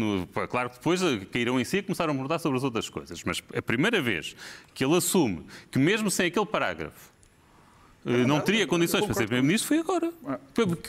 Claro que depois eh, caíram em si e começaram a mudar sobre as outras coisas. Mas a primeira vez que ele assume que, mesmo sem aquele parágrafo, não teria condições para ser Primeiro-Ministro foi agora. Ah.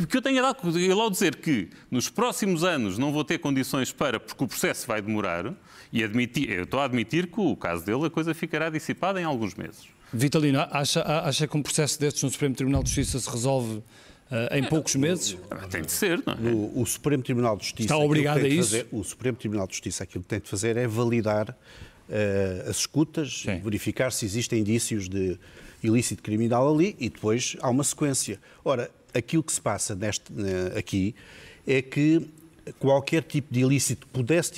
Que eu tenha dado, ele ao dizer que nos próximos anos não vou ter condições para, porque o processo vai demorar, e admitir, eu estou a admitir que o caso dele a coisa ficará dissipada em alguns meses. Vitalino, acha, acha que um processo destes no Supremo Tribunal de Justiça se resolve Uh, em poucos meses? Tem de ser, não é? O, o Supremo Tribunal de Justiça. Está obrigado a isso? Fazer, o Supremo Tribunal de Justiça aquilo que tem de fazer é validar uh, as escutas, Sim. verificar se existem indícios de ilícito criminal ali e depois há uma sequência. Ora, aquilo que se passa neste, eh, aqui é que qualquer tipo de ilícito pudesse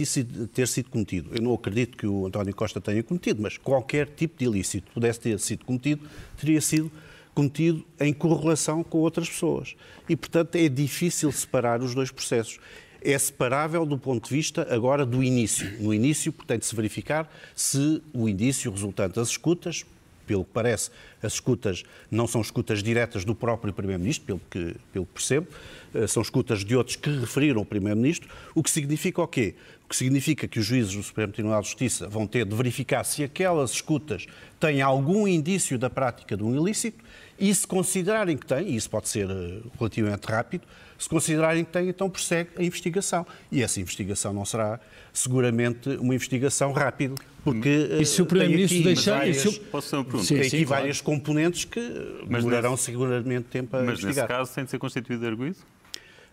ter sido cometido, eu não acredito que o António Costa tenha cometido, mas qualquer tipo de ilícito pudesse ter sido cometido, teria sido cometido em correlação com outras pessoas. E, portanto, é difícil separar os dois processos. É separável do ponto de vista agora do início. No início, portanto, se verificar se o indício resultante das escutas pelo que parece, as escutas não são escutas diretas do próprio Primeiro-Ministro, pelo que, pelo que percebo, eh, são escutas de outros que referiram o Primeiro-Ministro, o que significa o quê? O que significa que os juízes do Supremo Tribunal de Justiça vão ter de verificar se aquelas escutas têm algum indício da prática de um ilícito e se considerarem que têm, e isso pode ser eh, relativamente rápido, se considerarem que têm, então prossegue a investigação. E essa investigação não será seguramente uma investigação rápida, porque e se o Primeiro-Ministro deixar... Várias, eu... Posso ter uma pergunta? Sim, tem aqui sim, várias claro. componentes que mas demorarão nesse, seguramente tempo a mas investigar. Mas nesse caso tem de ser constituído arguído?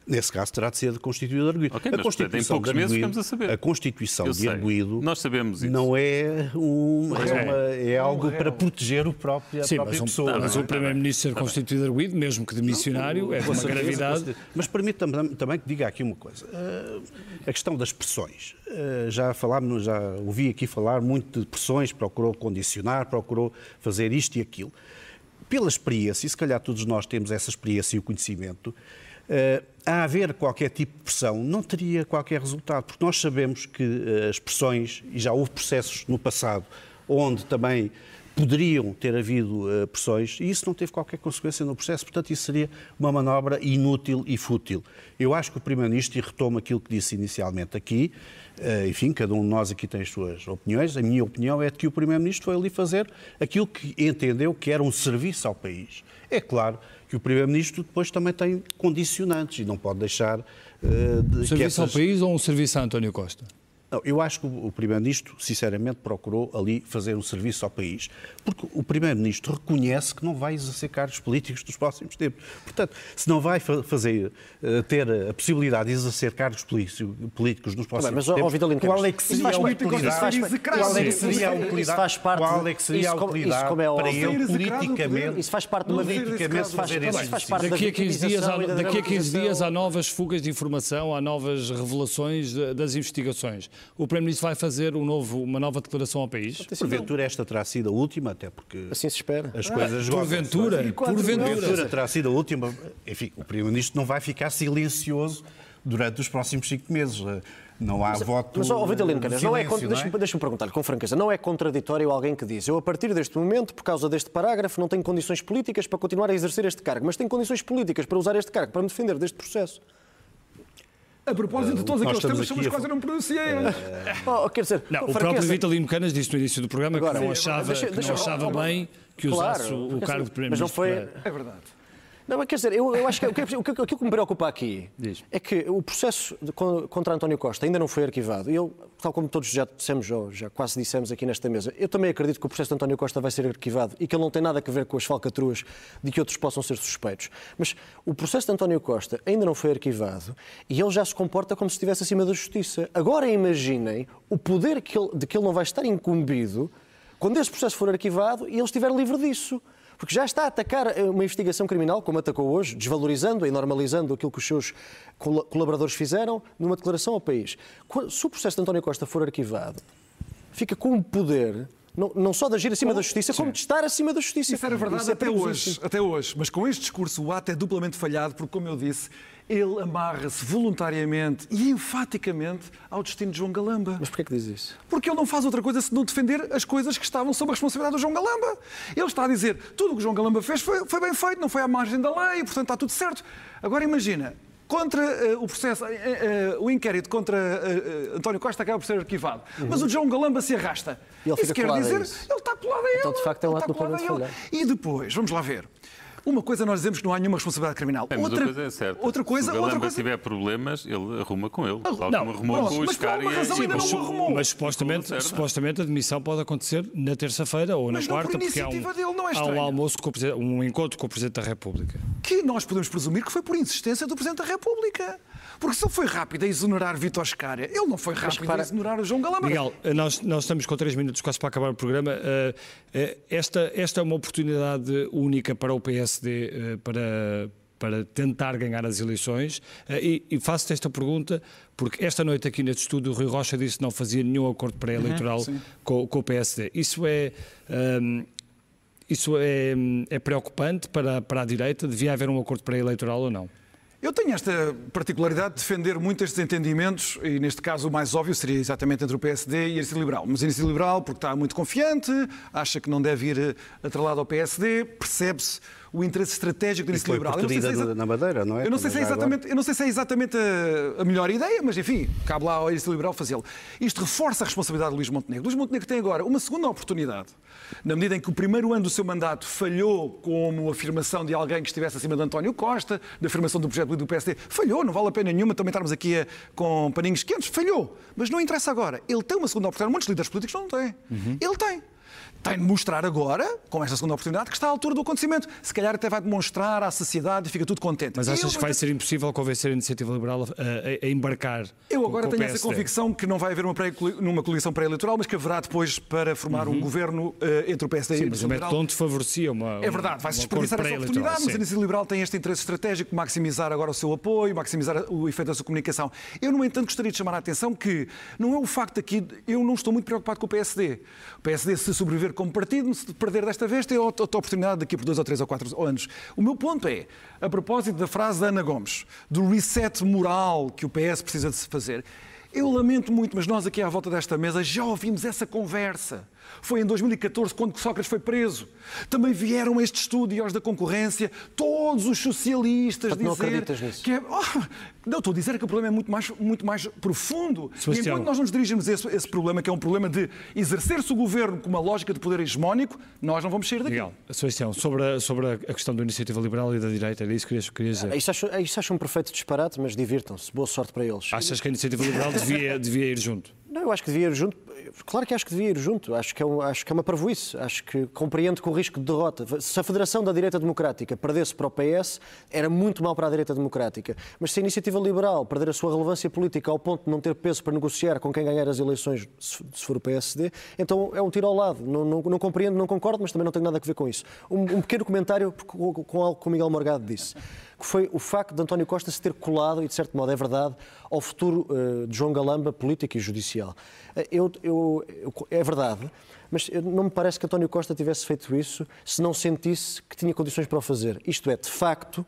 Nesse caso terá de ser constituído arguído. Okay, a Constituição em poucos meses ficamos a saber. A Constituição de arguído Nós sabemos isso. não é, um, é, uma, é algo para proteger o próprio, a Sim, própria mas pessoa. Um, mas o Primeiro-Ministro ser constituído arguído, mesmo que de missionário, não, é uma gravidade. Mas permita-me também que diga aqui uma coisa. Uh, a questão das pressões. Uh, já falámos, já ouvi aqui falar muito de pressões, procurou condicionar, procurou fazer isto e aquilo. Pela experiência, e se calhar todos nós temos essa experiência e o conhecimento, a haver qualquer tipo de pressão, não teria qualquer resultado, porque nós sabemos que uh, as pressões, e já houve processos no passado, onde também poderiam ter havido uh, pressões e isso não teve qualquer consequência no processo, portanto isso seria uma manobra inútil e fútil. Eu acho que o Primeiro-Ministro, e retomo aquilo que disse inicialmente aqui, enfim, cada um de nós aqui tem as suas opiniões, a minha opinião é de que o Primeiro-Ministro foi ali fazer aquilo que entendeu que era um serviço ao país. É claro que o Primeiro-Ministro depois também tem condicionantes e não pode deixar... Uh, de, um serviço essas... ao país ou um serviço a António Costa? Não, eu acho que o Primeiro-Ministro, sinceramente, procurou ali fazer um serviço ao país. Porque o Primeiro-Ministro reconhece que não vai exercer cargos políticos nos próximos tempos. Portanto, se não vai fazer, eh, ter a possibilidade de exercer cargos políticos nos próximos mas, tempos, Vitalino, qual é que seria a utilidade? Qual é que seria a utilidade? Faz parte qual é que seria a utilidade é para ele politicamente? Isso faz parte de uma politicamente fazer esse faz parte Daqui a 15 dias, há, daqui a 15 dias há novas fugas de informação, há novas revelações das investigações o Primeiro-Ministro vai fazer um novo, uma nova declaração ao país? Porventura esta terá sido a última, até porque... Assim se espera. As coisas... Ah, porventura, porventura. Porventura terá sido a última. Enfim, o Primeiro-Ministro não vai ficar silencioso durante os próximos cinco meses. Não há mas, voto. Mas, ó, Vitalino Canas, não é, deixa-me deixa perguntar-lhe com franqueza, não é contraditório alguém que diz eu, a partir deste momento, por causa deste parágrafo, não tenho condições políticas para continuar a exercer este cargo, mas tenho condições políticas para usar este cargo, para me defender deste processo? A propósito de todos aqueles temas sobre os quais eu não pronunciei. Oh, quer dizer, não, o próprio Vitalino Canas disse no início do programa Agora, que não achava, que não achava bem que usasse claro, o cargo de Primeiro-Ministro. Mas não foi. É verdade. Não, mas quer dizer, eu, eu acho que, o que, aquilo que me preocupa aqui Diz. é que o processo de, contra António Costa ainda não foi arquivado. E eu, tal como todos já dissemos, ou já quase dissemos aqui nesta mesa, eu também acredito que o processo de António Costa vai ser arquivado e que ele não tem nada a ver com as falcatruas de que outros possam ser suspeitos. Mas o processo de António Costa ainda não foi arquivado e ele já se comporta como se estivesse acima da justiça. Agora imaginem o poder que ele, de que ele não vai estar incumbido quando esse processo for arquivado e ele estiver livre disso porque já está a atacar uma investigação criminal, como atacou hoje, desvalorizando e normalizando aquilo que os seus colaboradores fizeram numa declaração ao país. Se o processo de António Costa for arquivado, fica com o poder não, não, só de agir acima da justiça, como de estar acima da justiça. Isso era verdade Isso é até hoje, até hoje. Mas com este discurso o ato é duplamente falhado, porque, como eu disse, ele amarra-se voluntariamente e enfaticamente ao destino de João Galamba. Mas porquê que diz isso? Porque ele não faz outra coisa senão defender as coisas que estavam sob a responsabilidade do João Galamba. Ele está a dizer tudo o que o João Galamba fez foi, foi bem feito, não foi à margem da lei, portanto está tudo certo. Agora imagina, contra uh, o processo, uh, uh, o inquérito contra António Costa acaba por ser arquivado. Uhum. Mas o João Galamba se arrasta. E ele isso quer dizer, ele está colado a ele. Então, de facto, é um ato do E depois, vamos lá ver. Uma coisa nós dizemos que não há nenhuma responsabilidade criminal. É, outra coisa é certa. Outra coisa, Se o outra coisa... tiver problemas, ele arruma com ele. Não, como arrumou não, com o Oscar e a... Sim, mas, mas supostamente, supostamente a demissão pode acontecer na terça-feira ou na mas quarta, porque há um, dele, não é há um almoço, com o, um encontro com o Presidente da República. Que nós podemos presumir que foi por insistência do Presidente da República. Porque se ele foi rápido a exonerar Vitor Scária, ele não foi rápido para... a exonerar o João Galamba. Miguel, nós, nós estamos com três minutos quase para acabar o programa. Eh, eh, esta, esta é uma oportunidade única para o PSD eh, para, para tentar ganhar as eleições. E, e faço-te esta pergunta porque esta noite aqui neste estúdio o Rui Rocha disse que não fazia nenhum acordo pré-eleitoral uhum, com, com, o PSD. Isso é... Um, ehm, isso é, é preocupante para, para a direita? Devia haver um acordo pré-eleitoral ou não? Eu tenho esta particularidade de defender muito estes entendimentos, e neste caso o mais óbvio seria exatamente entre o PSD e a Iniciativa Liberal. Mas a Iniciativa Liberal, porque está muito confiante, acha que não deve ir eh, atrelado ao PSD, percebe-se o interesse estratégico da Iniciativa Liberal. Eu não sei se é na Madeira, não é? Eu não sei se é exatamente, eu não sei se é exatamente a, a melhor ideia, mas enfim, cabe lá ao Iniciativa Liberal fazê-lo. Isto reforça a responsabilidade de Luís Montenegro. Luís Montenegro tem agora uma segunda oportunidade na medida em que o primeiro ano do seu mandato falhou como afirmação de alguém que estivesse acima de António Costa, da afirmação do projeto do PSD, falhou, não vale a pena nenhuma também estarmos aqui a, com paninhos quentes, falhou. Mas não interessa agora. Ele tem uma segunda oportunidade, muitos líderes políticos não têm. Uhum. Ele tem tem de mostrar agora, com esta segunda oportunidade, que está à altura do acontecimento. Se calhar até vai demonstrar à sociedade e fica tudo contente. Mas achas eu, que vai ser impossível convencer a iniciativa liberal a, a, a embarcar? Eu agora tenho essa convicção que não vai haver uma, pré, numa coligação pré-eleitoral, mas que haverá depois para formar uhum. um governo uh, entre o PSD sim, e o Mas o método favorecia uma. É verdade, vai-se desperdiçar essa oportunidade, sim. mas a iniciativa liberal tem este interesse estratégico, maximizar agora o seu apoio, maximizar o efeito da sua comunicação. Eu, no entanto, gostaria de chamar a atenção que não é o facto aqui, eu não estou muito preocupado com o PSD. O PSD, se sobreviver como partido, se perder desta vez, tem outra oportunidade daqui por dois ou três ou quatro anos. O meu ponto é, a propósito da frase da Ana Gomes, do reset moral que o PS precisa de se fazer, eu lamento muito, mas nós aqui à volta desta mesa já ouvimos essa conversa. Foi em 2014 quando Sócrates foi preso. Também vieram a este estudo e aos da concorrência todos os socialistas Portanto, não dizer acreditas nisso? que é... Oh, não, estou a dizer que o problema é muito mais, muito mais profundo. E Sebastião. enquanto nós nos dirigimos a esse, esse problema, que é um problema de exercer-se o governo com uma lógica de poder hegemónico, nós não vamos sair daqui. Miguel, Sebastião, sobre a, sobre a questão da iniciativa liberal e da direita, era isso que querias, querias dizer. Isto acho, isto acho um perfeito disparate, mas divirtam-se. Boa sorte para eles. Achas que a iniciativa liberal devia, devia ir junto? Não, eu acho que devia ir junto. Claro que acho que devia ir junto. Acho que é, um, acho que é uma parvoíce. Acho que compreendo com o risco de derrota. Se a Federação da Direita Democrática perdesse para o PS, era muito mal para a Direita Democrática. Mas se a Iniciativa Liberal perder a sua relevância política ao ponto de não ter peso para negociar com quem ganhar as eleições, se se for o PSD, então é um tiro ao lado. Não, não, não compreendo, não concordo, mas também não tenho nada a ver com isso. Um, um pequeno comentário com, com algo que o Miguel Morgado disse que foi o facto de António Costa se ter colado, e de certo modo é verdade, ao futuro eh, de João Galamba político e judicial. Eh, eu- eu- eu- é verdade, mas não me parece que António Costa tivesse feito isso se não sentisse que tinha condições para o fazer. Isto é, de facto,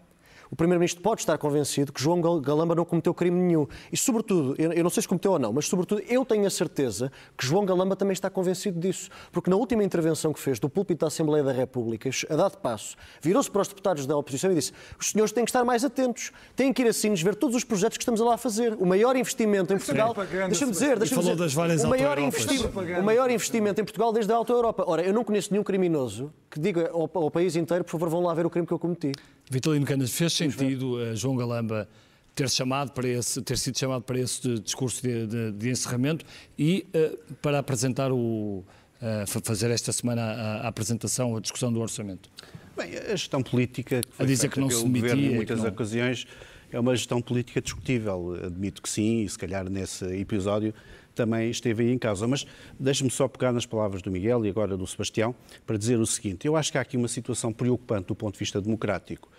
o Primeiro-Ministro pode estar convencido que João Gal- Galamba não cometeu crime nenhum. E, sobretudo, eu não sei se cometeu ou não, mas, sobretudo, eu tenho a certeza que João Galamba também está convencido disso. Porque na última intervenção que fez do púlpito da Assembleia da República, a dado passo, virou-se para os deputados da oposição e disse os senhores têm que estar mais atentos, têm que ir assim ver todos os projetos que estamos lá a fazer. O maior investimento em Portugal... Deixa-me dizer, deixa-me falou dizer, das várias o maior, o maior investimento em Portugal desde a Auto-Europa. Ora, eu não conheço nenhum criminoso que diga ao, ao país inteiro, por favor, vão lá ver o crime que eu cometi. Vitalino Canas, fez sentido a João Galamba ter, chamado para esse, ter sido chamado para esse discurso de, de- de encerramento e eh, para apresentar o. eh, fa- fazer esta semana a, a apresentação, a discussão do orçamento. Bem, a gestão política que foi A dizer que não se demitia governo em muitas não- ocasiões é uma gestão política discutível. Admito que sim, e se calhar nesse episódio também esteve aí em causa. Mas deixe-me só pegar nas palavras do Miguel e agora do Sebastião para dizer o seguinte: eu acho que há aqui uma situação preocupante do ponto de vista democrático.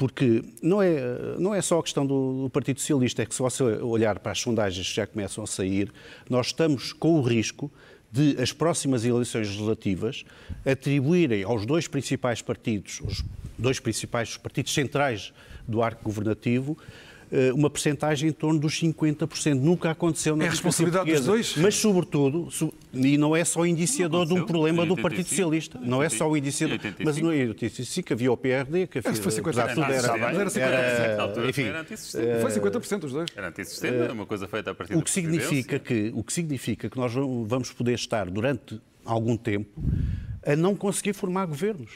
Porque não é, não é só a questão do, do Partido Socialista, é que se você olhar para as sondagens que já começam a sair, nós estamos com o risco de as próximas eleições legislativas atribuírem aos dois principais partidos, os dois principais partidos centrais do arco governativo, uma percentagem em torno dos 50%. Nunca aconteceu na É a responsabilidade dos dois? Mas, sobretudo, su- e não é só indiciador de um problema Em do Partido 85. Socialista. Não é só o indiciador. Em 85. Mas no 85 havia o PRD, que havia, foi 50%. apesar de tudo, Era enfim, era antissistema. Foi 50% os dois. Era antissistema, é uma coisa feita a partir o que significa que o que significa que nós vamos poder estar durante algum tempo a não conseguir formar governos.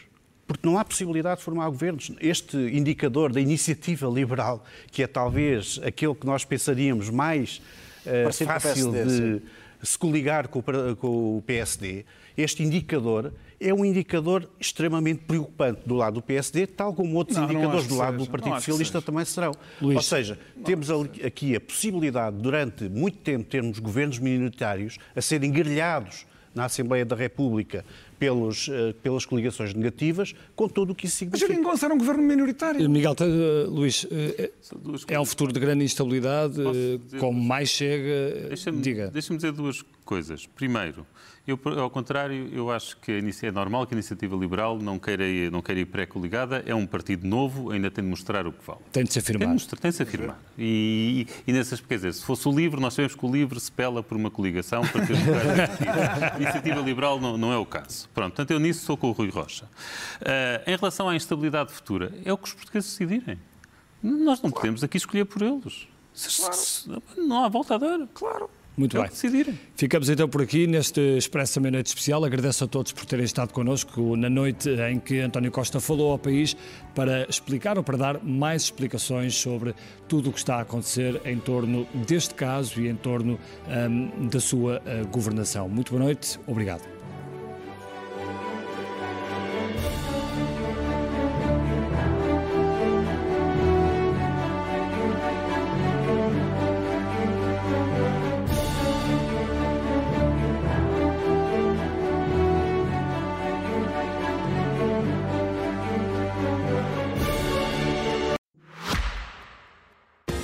Porque não há possibilidade de formar governos. Este indicador da iniciativa liberal, que é talvez aquele que nós pensaríamos mais o fácil PSD, de se coligar com o, com o PSD, este indicador é um indicador extremamente preocupante do lado do PSD, tal como outros Não, não indicadores que do lado seja. do Partido Não Socialista seja. também serão. Luís. Ou seja, temos ali- aqui a possibilidade, durante muito tempo, termos governos minoritários a serem grelhados na Assembleia da República pelos, eh, pelas coligações negativas, com tudo o que isso Mas significa. Jeringonça era um governo minoritário. Miguel, eh, Luís, eh, São duas é um futuro de grande instabilidade, dizer- como mais chega, Deixa-me diga. deixa dizer duas coisas. Primeiro, eu, ao contrário, eu acho que a é normal que a Iniciativa Liberal não queira ir, não queira ir pré-coligada. É um partido novo, ainda tem de mostrar o que vale. Tem de se Tem de, afirmar. mostrar, tem de se afirmar. E, e, e nessas, quer dizer, se fosse o LIVRE, nós sabemos que o LIVRE se pela por uma coligação para ter lugar a Iniciativa Liberal não, não é o caso. Pronto, portanto, eu nisso sou com o Rui Rocha. Ah, em relação à instabilidade futura, é o que os portugueses decidirem. Nós não podemos aqui escolher por eles. Se- Não há volta a dar. Claro. Muito É o bem. que decidirem. Ficamos então por aqui neste Expresso da Meia-Noite Especial. Agradeço a todos por terem estado connosco na noite em que António Costa falou ao país para explicar ou para dar mais explicações sobre tudo o que está a acontecer em torno deste caso e em torno hum, da sua ah, governação. Muito boa noite. Obrigado.